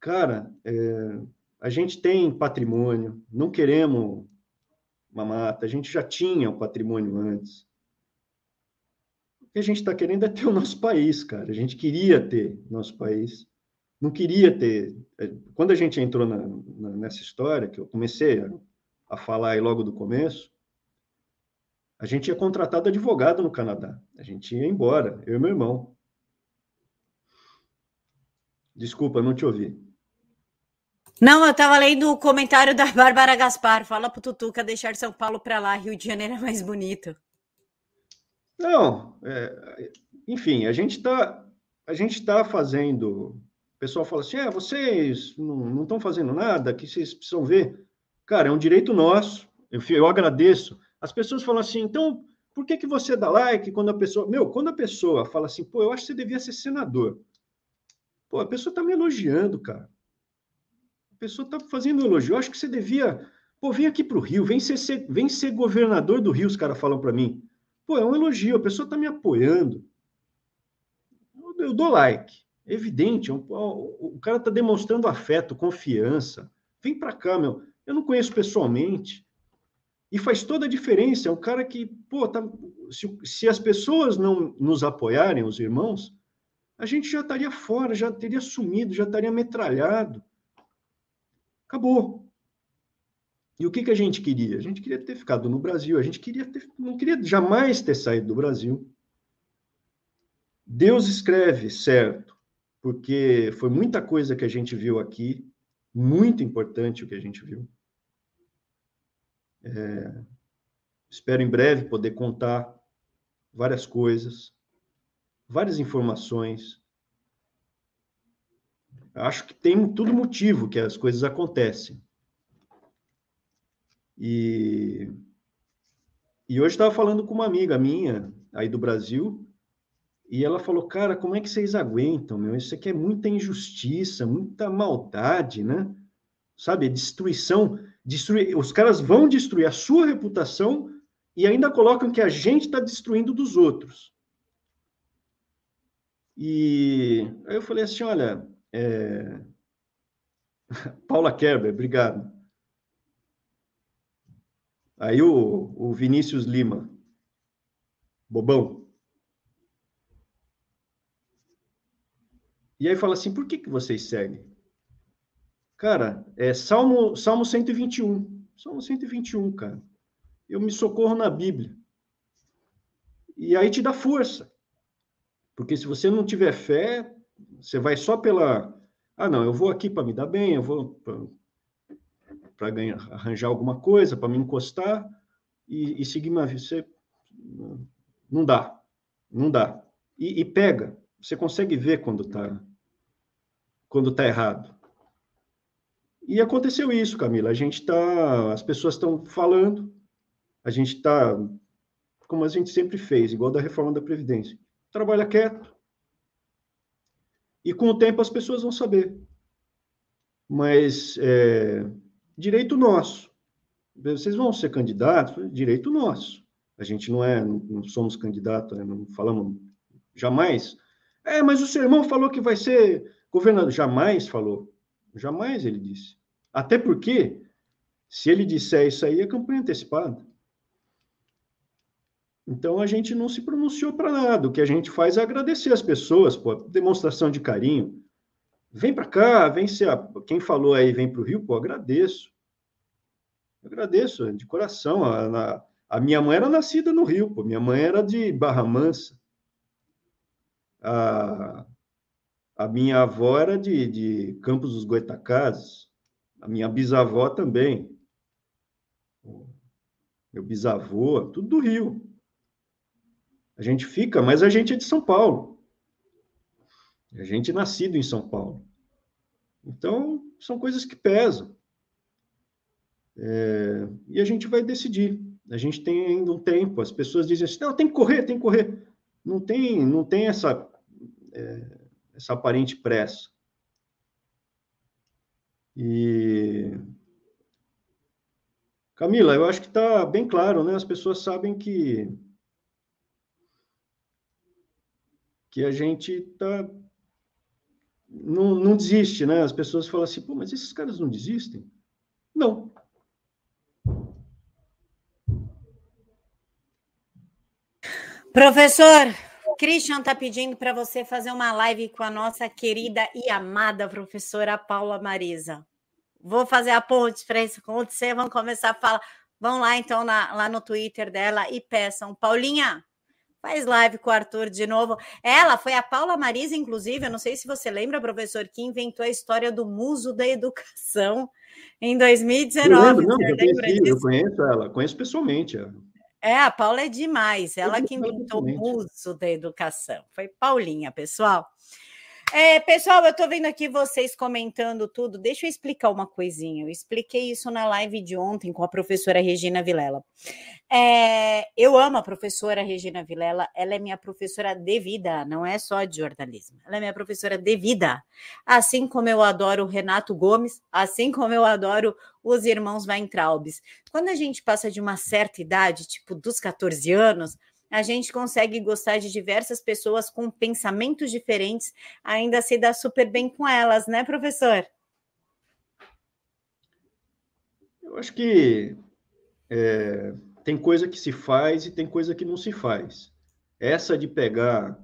Cara, é, a gente tem patrimônio, não queremos uma mata, a gente já tinha o patrimônio antes. O que a gente está querendo é ter o nosso país, cara. A gente queria ter nosso país. Não queria ter. É, quando a gente entrou na, na, nessa história, que eu comecei a, a falar aí logo do começo, a gente ia contratado advogado no Canadá. A gente ia embora, eu e meu irmão. Desculpa, não te ouvi. Não, eu estava lendo o comentário da Bárbara Gaspar. Fala pro Tutuca deixar São Paulo para lá, Rio de Janeiro é mais bonito. Não, é, enfim, a gente está a gente está fazendo. O pessoal fala assim: é, vocês não estão fazendo nada, que vocês precisam ver. Cara, é um direito nosso. Eu, eu agradeço. As pessoas falam assim, então, por que, que você dá like quando a pessoa. Meu, quando a pessoa fala assim, pô, eu acho que você devia ser senador. Pô, a pessoa está me elogiando, cara. A pessoa está fazendo elogio. Eu acho que você devia. Pô, vem aqui para o Rio, vem ser, vem ser governador do Rio, os caras falam para mim. Pô, é um elogio, a pessoa está me apoiando. Eu, eu, dou like. É evidente, um, o, o cara está demonstrando afeto, confiança. Vem para cá, meu. Eu não conheço pessoalmente. E faz toda a diferença. É um cara que, pô, tá, se, se as pessoas não nos apoiarem, os irmãos, a gente já estaria fora, já teria sumido, já estaria metralhado. Acabou. E o que, que a gente queria? A gente queria ter ficado no Brasil, a gente queria ter, não queria jamais ter saído do Brasil. Deus escreve, certo, porque foi muita coisa que a gente viu aqui, muito importante o que a gente viu. É, espero em breve poder contar várias coisas, várias informações. Acho que tem tudo motivo que as coisas acontecem. E, e hoje estava falando com uma amiga minha aí do Brasil, e ela falou, cara, como é que vocês aguentam, meu? Isso aqui é muita injustiça, muita maldade, né? Sabe, destruição, destruir, os caras vão destruir a sua reputação e ainda colocam que a gente está destruindo dos outros. E aí eu falei assim, olha, é... (laughs) Paula Kerber, obrigado. Aí o, o Vinícius Lima, bobão. E aí fala assim, por que, que vocês seguem? Cara, é Salmo, Salmo 121. Salmo 121, cara. Eu me socorro na Bíblia. E aí te dá força. Porque se você não tiver fé, você vai só pela. Ah, não, eu vou aqui para me dar bem, eu vou para arranjar alguma coisa, para me encostar e, e, seguir uma vida. Você, não dá, não dá. E, e pega, você consegue ver quando está quando tá errado. E aconteceu isso, Camila. A gente está, as pessoas estão falando, a gente está, como a gente sempre fez, igual da reforma da Previdência, trabalha quieto. E com o tempo as pessoas vão saber. Mas é, direito nosso. Vocês vão ser candidatos, direito nosso. A gente não é, não somos candidatos, né, não falamos jamais. É, mas o seu irmão falou que vai ser governador. Jamais falou. Jamais ele disse. Até porque, se ele disser isso aí, é campanha antecipada. Então a gente não se pronunciou para nada. O que a gente faz é agradecer as pessoas, pô, demonstração de carinho. Vem para cá, vem ser. A... Quem falou aí vem para o Rio, pô, agradeço. Agradeço, de coração. A, a, minha mãe era nascida no Rio, pô. Minha mãe era de Barra Mansa. A, a minha avó era de, de Campos dos Goitacazes. A minha bisavó também. Meu bisavô, tudo do Rio. A gente fica, mas a gente é de São Paulo. A gente é nascido em São Paulo. Então, são coisas que pesam. É, e a gente vai decidir. A gente tem ainda um tempo. As pessoas dizem assim: não, tem que correr, tem que correr. Não tem, não tem essa, é, essa aparente pressa. E. Camila, eu acho que está bem claro, né? As pessoas sabem que que a gente tá não, não desiste, né? As pessoas falam assim, pô, mas esses caras não desistem? Não. Professor, Christian está pedindo para você fazer uma live com a nossa querida e amada professora Paula Marisa. Vou fazer a ponte para isso acontecer. Vamos começar a falar. Vão lá então na, lá no Twitter dela e peçam. Paulinha, Faz live com o Arthur de novo. Ela foi a Paula Marisa, inclusive, eu não sei se você lembra, professor, que inventou a história do muso da educação em 2019. Eu, lembro, não, eu, conheci, eu conheço ela, conheço pessoalmente. Ela. É, a Paula é demais, ela que inventou o muso da educação. Foi Paulinha, pessoal. É, pessoal, eu estou vendo aqui vocês comentando tudo. Deixa eu explicar uma coisinha. Eu expliquei isso na live de ontem com a professora Regina Vilela. É, eu amo a professora Regina Vilela, ela é minha professora de vida, não é só de jornalismo. Ela é minha professora de vida. Assim como eu adoro o Renato Gomes, assim como eu adoro os irmãos Weintraubes. Quando a gente passa de uma certa idade, tipo dos 14 anos, a gente consegue gostar de diversas pessoas com pensamentos diferentes, ainda se dá super bem com elas, né, professor? Eu acho que é, tem coisa que se faz e tem coisa que não se faz. Essa de pegar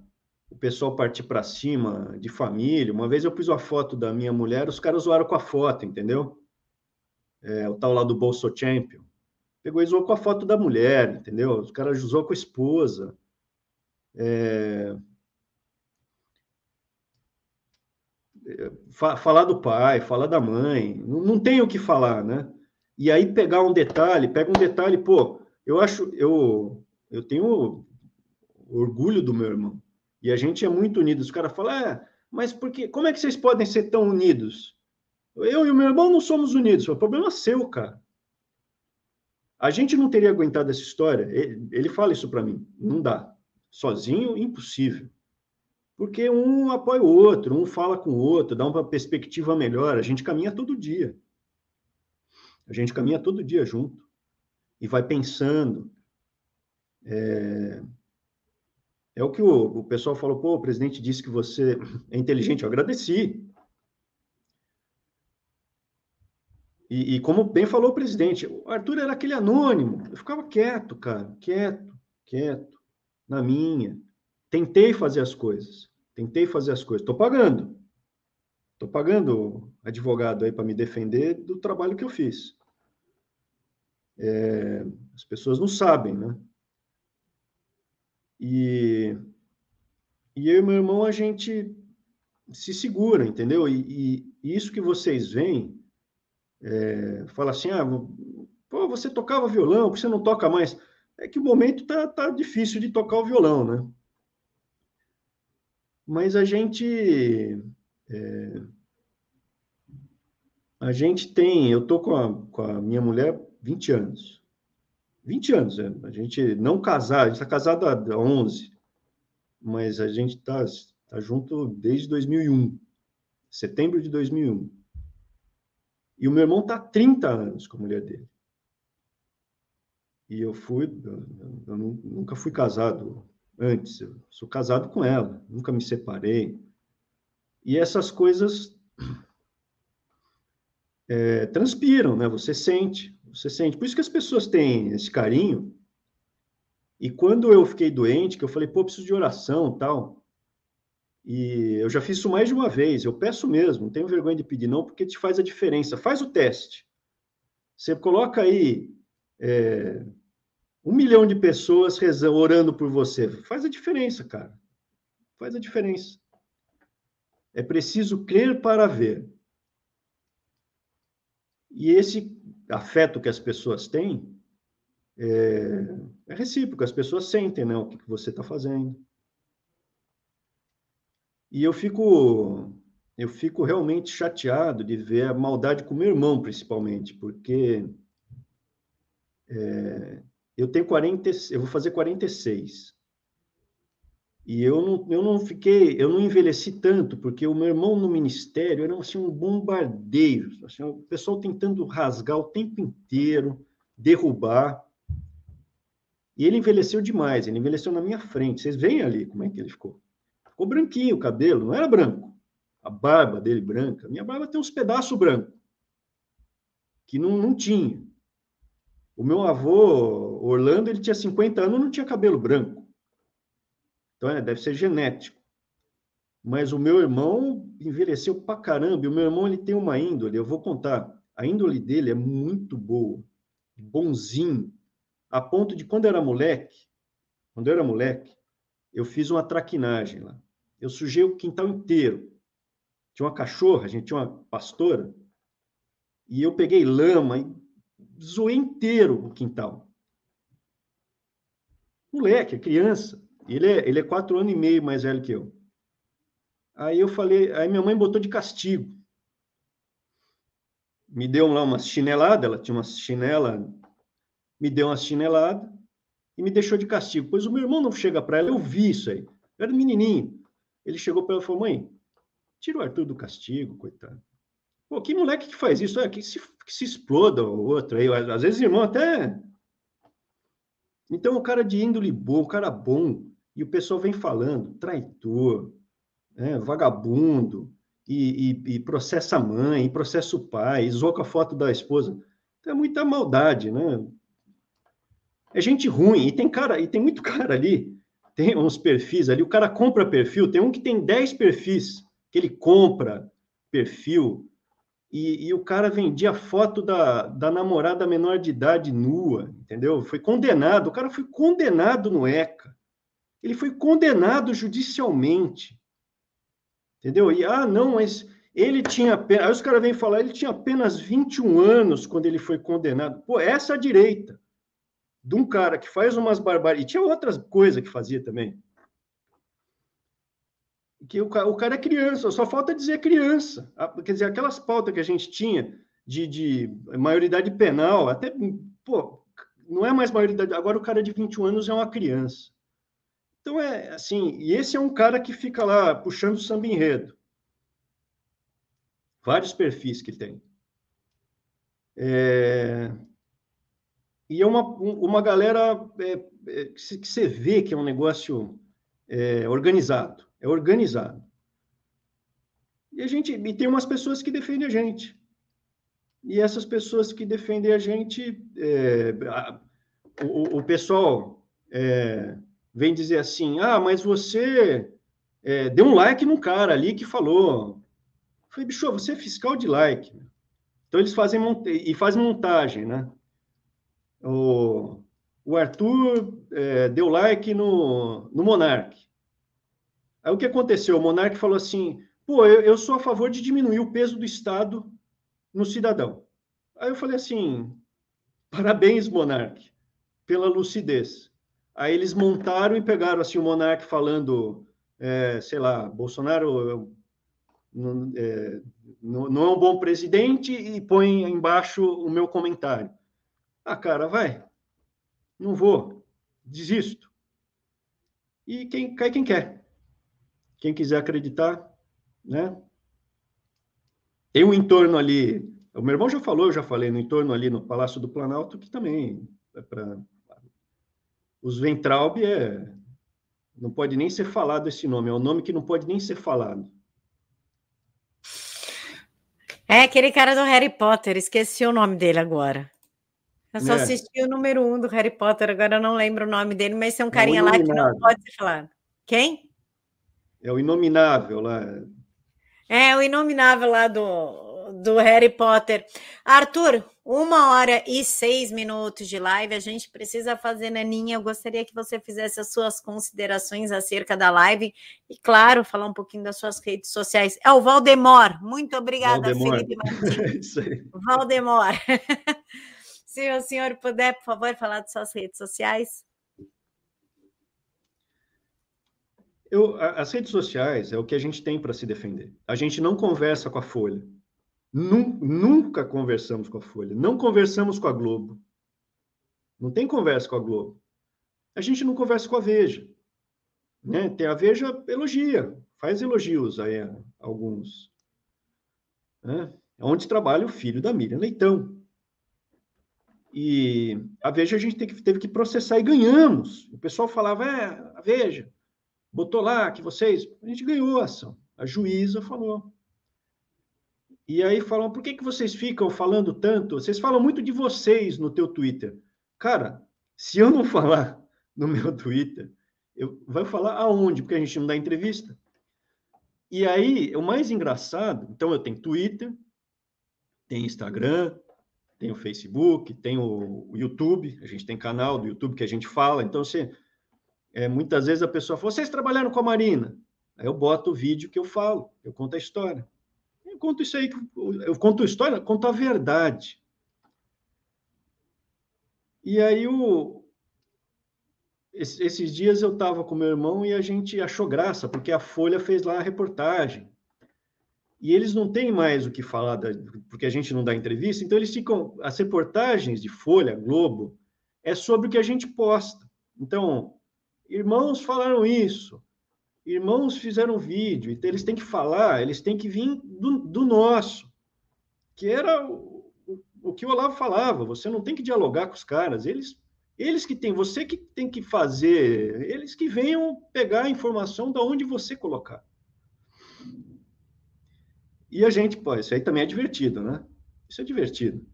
o pessoal partir para cima de família. Uma vez eu pus uma foto da minha mulher, os caras zoaram com a foto, entendeu? É, o tal lá do Bolso Champion pegou e zoou com a foto da mulher, entendeu? Os caras zoou com a esposa. É... fa falar do pai, falar da mãe, não, não tem o que falar, né? E aí pegar um detalhe, pega um detalhe, pô, eu acho, eu, eu tenho orgulho do meu irmão. E a gente é muito unido. Os caras falam, é, mas porque, como é que vocês podem ser tão unidos? Eu e o meu irmão não somos unidos. O problema é seu, cara. A gente não teria aguentado essa história. Ele, fala isso para mim. Não dá. Sozinho, impossível. Porque um apoia o outro, um fala com o outro, dá uma perspectiva melhor. A gente caminha todo dia. A gente caminha todo dia junto. E vai pensando. É, é o que o, o pessoal falou, pô, o presidente disse que você é inteligente. Eu agradeci. E, e, como bem falou o presidente, o Arthur era aquele anônimo. Eu ficava quieto, cara, quieto, quieto, na minha. Tentei fazer as coisas. Tentei fazer as coisas. Estou pagando. Estou pagando advogado aí para me defender do trabalho que eu fiz. É, as pessoas não sabem, né? E, e eu e meu irmão, a gente se segura, entendeu? E, e isso que vocês veem é, fala assim, ah, pô, você tocava violão, por que você não toca mais? É que o momento tá, tá difícil de tocar o violão, né? Mas a gente... É, a gente tem... Eu tô com a, com a minha mulher 20 anos. 20 anos, é. A gente não casar, a gente está casado há 11, mas a gente está tá junto desde 2001, setembro de 2001. E o meu irmão está há 30 anos com a mulher dele. E eu fui, eu, eu nunca fui casado antes, eu sou casado com ela, nunca me separei. E essas coisas é, transpiram, né? Você sente, você sente. Por isso que as pessoas têm esse carinho. E quando eu fiquei doente, que eu falei, pô, preciso de oração tal, e eu já fiz isso mais de uma vez. Eu peço mesmo, não tenho vergonha de pedir, não, porque te faz a diferença. Faz o teste. Você coloca aí é, um milhão de pessoas rezando, orando por você. Faz a diferença, cara. Faz a diferença. É preciso crer para ver. E esse afeto que as pessoas têm é, é recíproco. As pessoas sentem né, o que, que você está fazendo. E eu fico, eu fico realmente chateado de ver a maldade com meu irmão, principalmente, porque é, eu tenho 40, eu vou fazer 46. E eu não, eu não fiquei, eu não envelheci tanto, porque o meu irmão no ministério era assim, um bombardeio, assim, o pessoal tentando rasgar o tempo inteiro, derrubar. E ele envelheceu demais, ele envelheceu na minha frente. Vocês veem ali como é que ele ficou. Ficou branquinho o cabelo, não era branco. A barba dele branca. Minha barba tem uns pedaços brancos, que não, não tinha. O meu avô, Orlando, ele tinha 50 anos não tinha cabelo branco. Então, é, deve ser genético. Mas o meu irmão envelheceu pra caramba. E o meu irmão, ele tem uma índole, eu vou contar. A índole dele é muito boa, bonzinho, a ponto de quando era moleque, quando eu era moleque, eu fiz uma traquinagem lá. Eu sujei o quintal inteiro. Tinha uma cachorra, a gente tinha uma pastora, e eu peguei lama e zoei inteiro o quintal. Moleque, criança. Ele é, ele é quatro anos e meio mais velho que eu. Aí eu falei, aí minha mãe botou de castigo. Me deu lá uma chinelada, ela tinha uma chinela, me deu uma chinelada me deixou de castigo. Pois o meu irmão não chega para ela, eu vi isso aí. Eu era menininho. Ele chegou para ela e falou: mãe, tira o Arthur do castigo, coitado. Pô, que moleque que faz isso? É, que, se, que se exploda o outro aí. Às vezes, irmão, até. Então, o cara de índole bom, o cara bom, e o pessoal vem falando, traidor, né, vagabundo, e, e, e, processa a mãe, e processa o pai, e a foto da esposa. Então, é muita maldade, né? É gente ruim, e tem cara, e tem muito (laughs) cara ali tem uns perfis ali, o cara compra perfil, tem um que tem 10 perfis, que ele compra perfil, e, e, o cara vendia foto da, da namorada menor de idade nua, entendeu? Foi condenado, o cara foi condenado no ECA. Ele foi condenado judicialmente. Entendeu? E, ah, não, mas Ele tinha apenas. Aí os caras vêm falar, ele tinha apenas 21 anos quando ele foi condenado. Pô, essa direita de um cara que faz umas barbáries. E tinha outras coisas que fazia também. Que o, o cara é criança, só falta dizer criança. Quer dizer, aquelas pautas que a gente tinha de, de maioridade penal, até. Pô, não é mais maioridade. Agora o cara de 21 anos é uma criança. Então é assim, e esse é um cara que fica lá puxando o samba enredo. Vários perfis que tem. É... E é uma, uma galera é, é, que você vê que é um negócio é, organizado. É organizado. E a gente e tem umas pessoas que defendem a gente. E essas pessoas que defendem a gente, é, a, o, o, pessoal é, vem dizer assim: ah, mas você é, deu um like num cara ali que falou. Eu falei, bicho, você é fiscal de like. Então eles fazem e fazem montagem, né? O, o Arthur é, deu like no, no Monark. Aí o que aconteceu? O Monark falou assim: pô, eu, eu sou a favor de diminuir o peso do Estado no cidadão. Aí eu falei assim: parabéns, Monark, pela lucidez. Aí eles montaram e pegaram assim o Monark falando, é, sei lá, Bolsonaro não é, não é um bom presidente e põe embaixo o meu comentário. Ah, cara, vai. Não vou. Desisto. E quem cai quem quer. Quem quiser acreditar, né? Tem um entorno ali. O meu irmão já falou, eu já falei, no entorno ali no Palácio do Planalto, que também é para os Ventralb é não pode nem ser falado esse nome, é um nome que não pode nem ser falado. É aquele cara do Harry Potter, esqueci o nome dele agora. Eu só é. assisti o número um do Harry Potter, agora eu não lembro o nome dele, mas é um é carinha é lá que não pode ser falado. Quem? É o Inominável lá. É, o Inominável lá do, do Harry Potter. Arthur, uma hora e seis minutos de live, a gente precisa fazer, Naninha. Eu gostaria que você fizesse as suas considerações acerca da live e, claro, falar um pouquinho das suas redes sociais. É o Valdemor. Muito obrigada, Valdemor. Felipe Martins. (laughs) Valdemor. (laughs) Se o senhor puder, por favor, falar de suas redes sociais. Eu, as redes sociais é o que a gente tem para se defender. A gente não conversa com a Folha. Nunca conversamos com a Folha. Não conversamos com a Globo. Não tem conversa com a Globo. A gente não conversa com a Veja. Né? Tem a Veja elogia, faz elogios a alguns. Né? Onde trabalha o filho da Miriam Leitão. E a Veja a gente teve que processar e ganhamos. O pessoal falava, é, a Veja, botou lá que vocês. A gente ganhou a ação. A juíza falou. E aí falam, por que, que vocês ficam falando tanto? Vocês falam muito de vocês no teu Twitter. Cara, se eu não falar no meu Twitter, eu vai falar aonde? Porque a gente não dá entrevista. E aí, o mais engraçado, então eu tenho Twitter, tem Instagram, tem o Facebook, tem o, YouTube, a gente tem canal do YouTube que a gente fala. Então, você, é, muitas vezes a pessoa fala, vocês trabalharam com a Marina? Aí eu boto o vídeo que eu falo, eu conto a história. Eu conto isso aí, eu conto a história, conto a verdade. E aí, o, esses dias eu estava com meu irmão e a gente achou graça, porque a Folha fez lá a reportagem e eles não têm mais o que falar, da, porque a gente não dá entrevista, então eles ficam. As reportagens de Folha, Globo, é sobre o que a gente posta. Então, irmãos falaram isso, irmãos fizeram vídeo, então eles têm que falar, eles têm que vir do, do nosso, que era o, o, que o Olavo falava: você não tem que dialogar com os caras, eles eles que têm, você que tem que fazer, eles que venham pegar a informação da onde você colocar. E a gente, pô, isso aí também é divertido, né? Isso é divertido.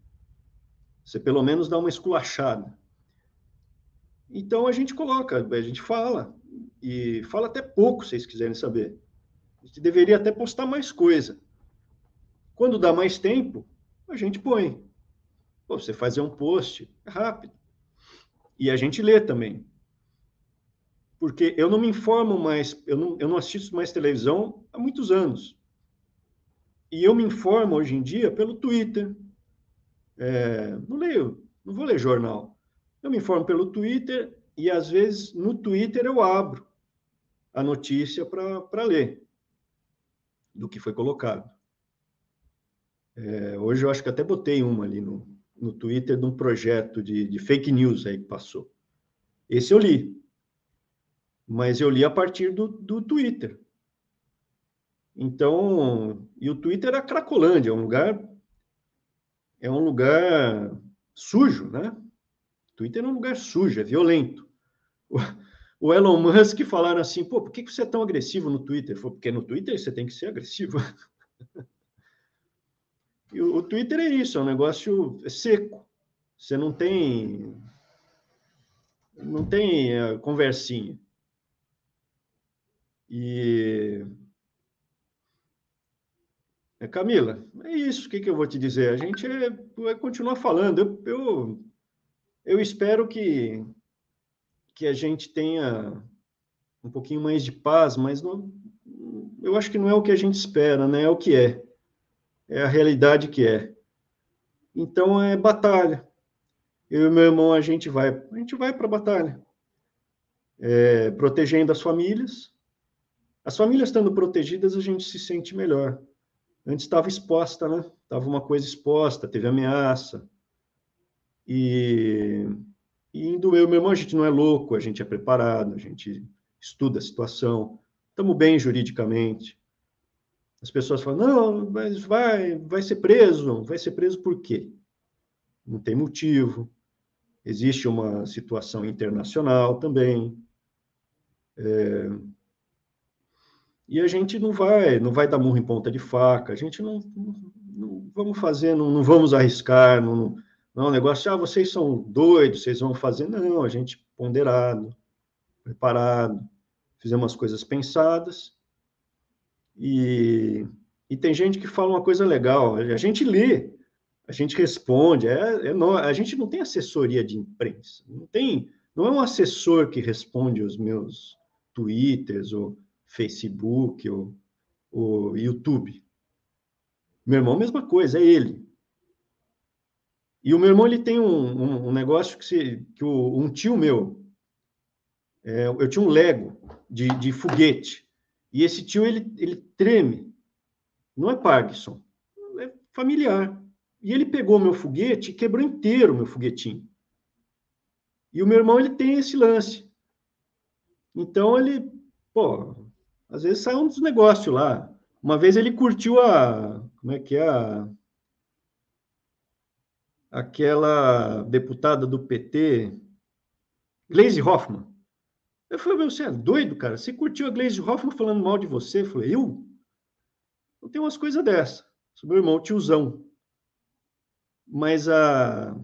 Você pelo menos dá uma esculachada. Então a gente coloca, a gente fala, e fala até pouco, se vocês quiserem saber. A gente deveria até postar mais coisa. Quando dá mais tempo, a gente põe. Pô, você fazer um post, é rápido. E a gente lê também. Porque eu não me informo mais, eu não, eu não assisto mais televisão há muitos anos. E eu me informo hoje em dia pelo Twitter. É, não leio, não vou ler jornal. Eu me informo pelo Twitter e às vezes no Twitter eu abro a notícia para ler do que foi colocado. É, hoje eu acho que até botei uma ali no, no Twitter de um projeto de, de fake news aí que passou. Esse eu li. Mas eu li a partir do, do Twitter. Então, e o Twitter é Cracolândia, é um lugar é um lugar sujo, né? Twitter é um lugar sujo, é violento. O, Elon Musk falaram assim, pô, por que você é tão agressivo no Twitter? Falei, porque no Twitter você tem que ser agressivo. (laughs) E o, o Twitter é isso, é um negócio seco. Você não tem não tem uh, conversinha. E é, Camila, é isso. O que, que eu vou te dizer? A gente é, vai continuar falando. Eu, eu, eu espero que, que a gente tenha um pouquinho mais de paz, mas não, eu acho que não é o que a gente espera, né? É o que é é a realidade que é. Então é batalha. Eu e meu irmão a gente vai, a gente vai para a batalha, é, protegendo as famílias. As famílias estando protegidas, a gente se sente melhor. Antes estava exposta, né? Estava uma coisa exposta, teve ameaça. E, e indo eu meu irmão, a gente não é louco, a gente é preparado, a gente estuda a situação, estamos bem juridicamente. As pessoas falam, não, mas vai, vai ser preso. Vai ser preso por quê? Não tem motivo. Existe uma situação internacional também. É... E a gente não vai, não vai dar murro em ponta de faca. A gente não, não, não vamos fazer, não, não vamos arriscar. Não, não é um negócio, ah, vocês são doidos, vocês vão fazer. Não, a gente ponderado, preparado, fizemos as coisas pensadas e, e tem gente que fala uma coisa legal, a gente lê, a gente responde, é, é a gente não tem assessoria de imprensa, não tem, não é um assessor que responde os meus twitters, ou Facebook, ou, ou YouTube. Meu irmão, mesma coisa, é ele. E o meu irmão ele tem um, um, um negócio que, se, que o, um tio meu, é, eu tinha um Lego de, de foguete. E esse tio, ele, ele treme. Não é Parkinson, é familiar. E ele pegou meu foguete e quebrou inteiro meu foguetinho. E o meu irmão, ele tem esse lance. Então, ele, pô, às vezes sai um dos negócios lá. Uma vez ele curtiu a, como é que é a, aquela deputada do PT, Gleisi Hoffmann. Eu falei, você é doido, cara? Você curtiu a Glaze Hoffman falando mal de você? Eu falei, eu? Não tem umas coisas dessa. Sou meu irmão, tiozão. Mas a...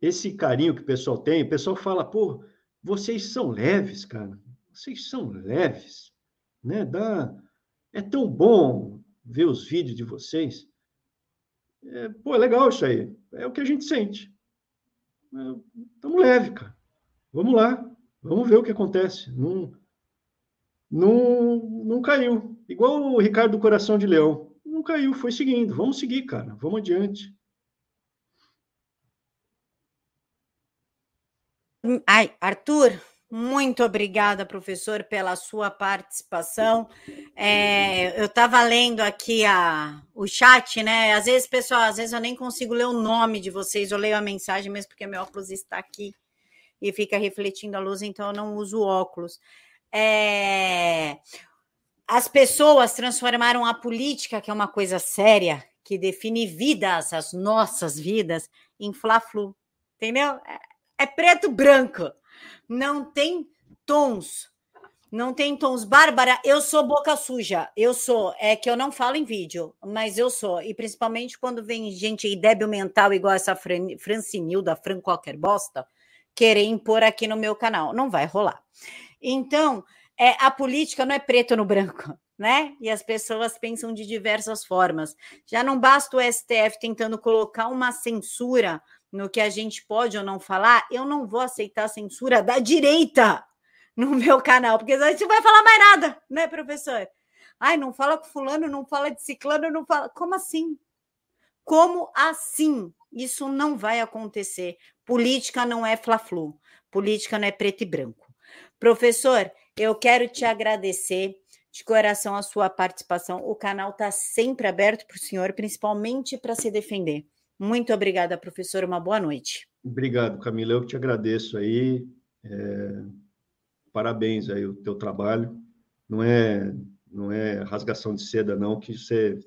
esse carinho que o pessoal tem, o pessoal fala, pô, vocês são leves, cara. Vocês são leves. Né? Dá... É tão bom ver os vídeos de vocês. É, pô, é legal isso aí. É o que a gente sente. Estamos é, leve, cara. Vamos lá. Vamos ver o que acontece. Não, não, não caiu. Igual o Ricardo do Coração de Leão. Não caiu, foi seguindo. Vamos seguir, cara. Vamos adiante. Ai, Arthur, muito obrigada, professor, pela sua participação. É, eu estava lendo aqui a, o chat, né? Às vezes, pessoal, às vezes eu nem consigo ler o nome de vocês, eu leio a mensagem mesmo porque meu óculos está aqui e fica refletindo a luz, então eu não uso óculos. É... As pessoas transformaram a política, que é uma coisa séria, que define vidas, as nossas vidas, em fla-flu, entendeu? É, é preto branco, não tem tons. Não tem tons. Bárbara, eu sou boca suja. Eu sou. É que eu não falo em vídeo, mas eu sou. E principalmente quando vem gente débil mental, igual essa Fran Francinilda, Fran qualquer bosta, querer impor aqui no meu canal. Não vai rolar. Então, é, a política não é preto no branco, (laughs) né? E as pessoas pensam de diversas formas. Já não basta o STF tentando colocar uma censura no que a gente pode ou não falar, eu não vou aceitar a censura da direita no (laughs) meu canal, porque gente não vai falar mais nada, né, professor? Ai, não fala com fulano, não fala de ciclano, não fala. Como assim? Como assim? Isso não vai acontecer. Política não é fla-flu. Política não é preto e branco. Professor, eu quero te agradecer de coração a sua participação. O canal está sempre aberto para o senhor, principalmente para se defender. Muito obrigada, professor. Uma boa noite. Obrigado, Camila. Eu que te agradeço aí. É... Parabéns aí o teu trabalho. Não é não é rasgação de seda não que você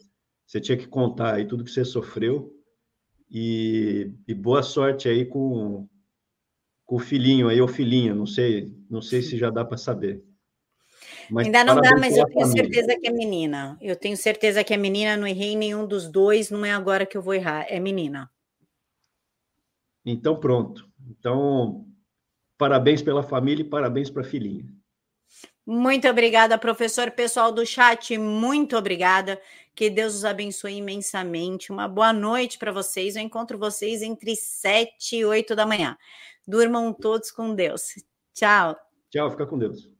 você tinha que contar aí tudo que você sofreu e, e boa sorte aí com, com o filhinho aí ou filhinha, não sei, não sei se já dá para saber. Mas Ainda não dá, mas eu tenho família. certeza que é menina. Eu tenho certeza que é menina, não errei nenhum dos dois, não é agora que eu vou errar, é menina. Então pronto. Então, parabéns pela família e parabéns para a filhinha. Muito obrigada, professor. Pessoal do chat, muito obrigada. Que Deus os abençoe imensamente. Uma boa noite para vocês. Eu encontro vocês entre 7 e 8 da manhã. Durmam todos com Deus. Tchau. Tchau, fica com Deus.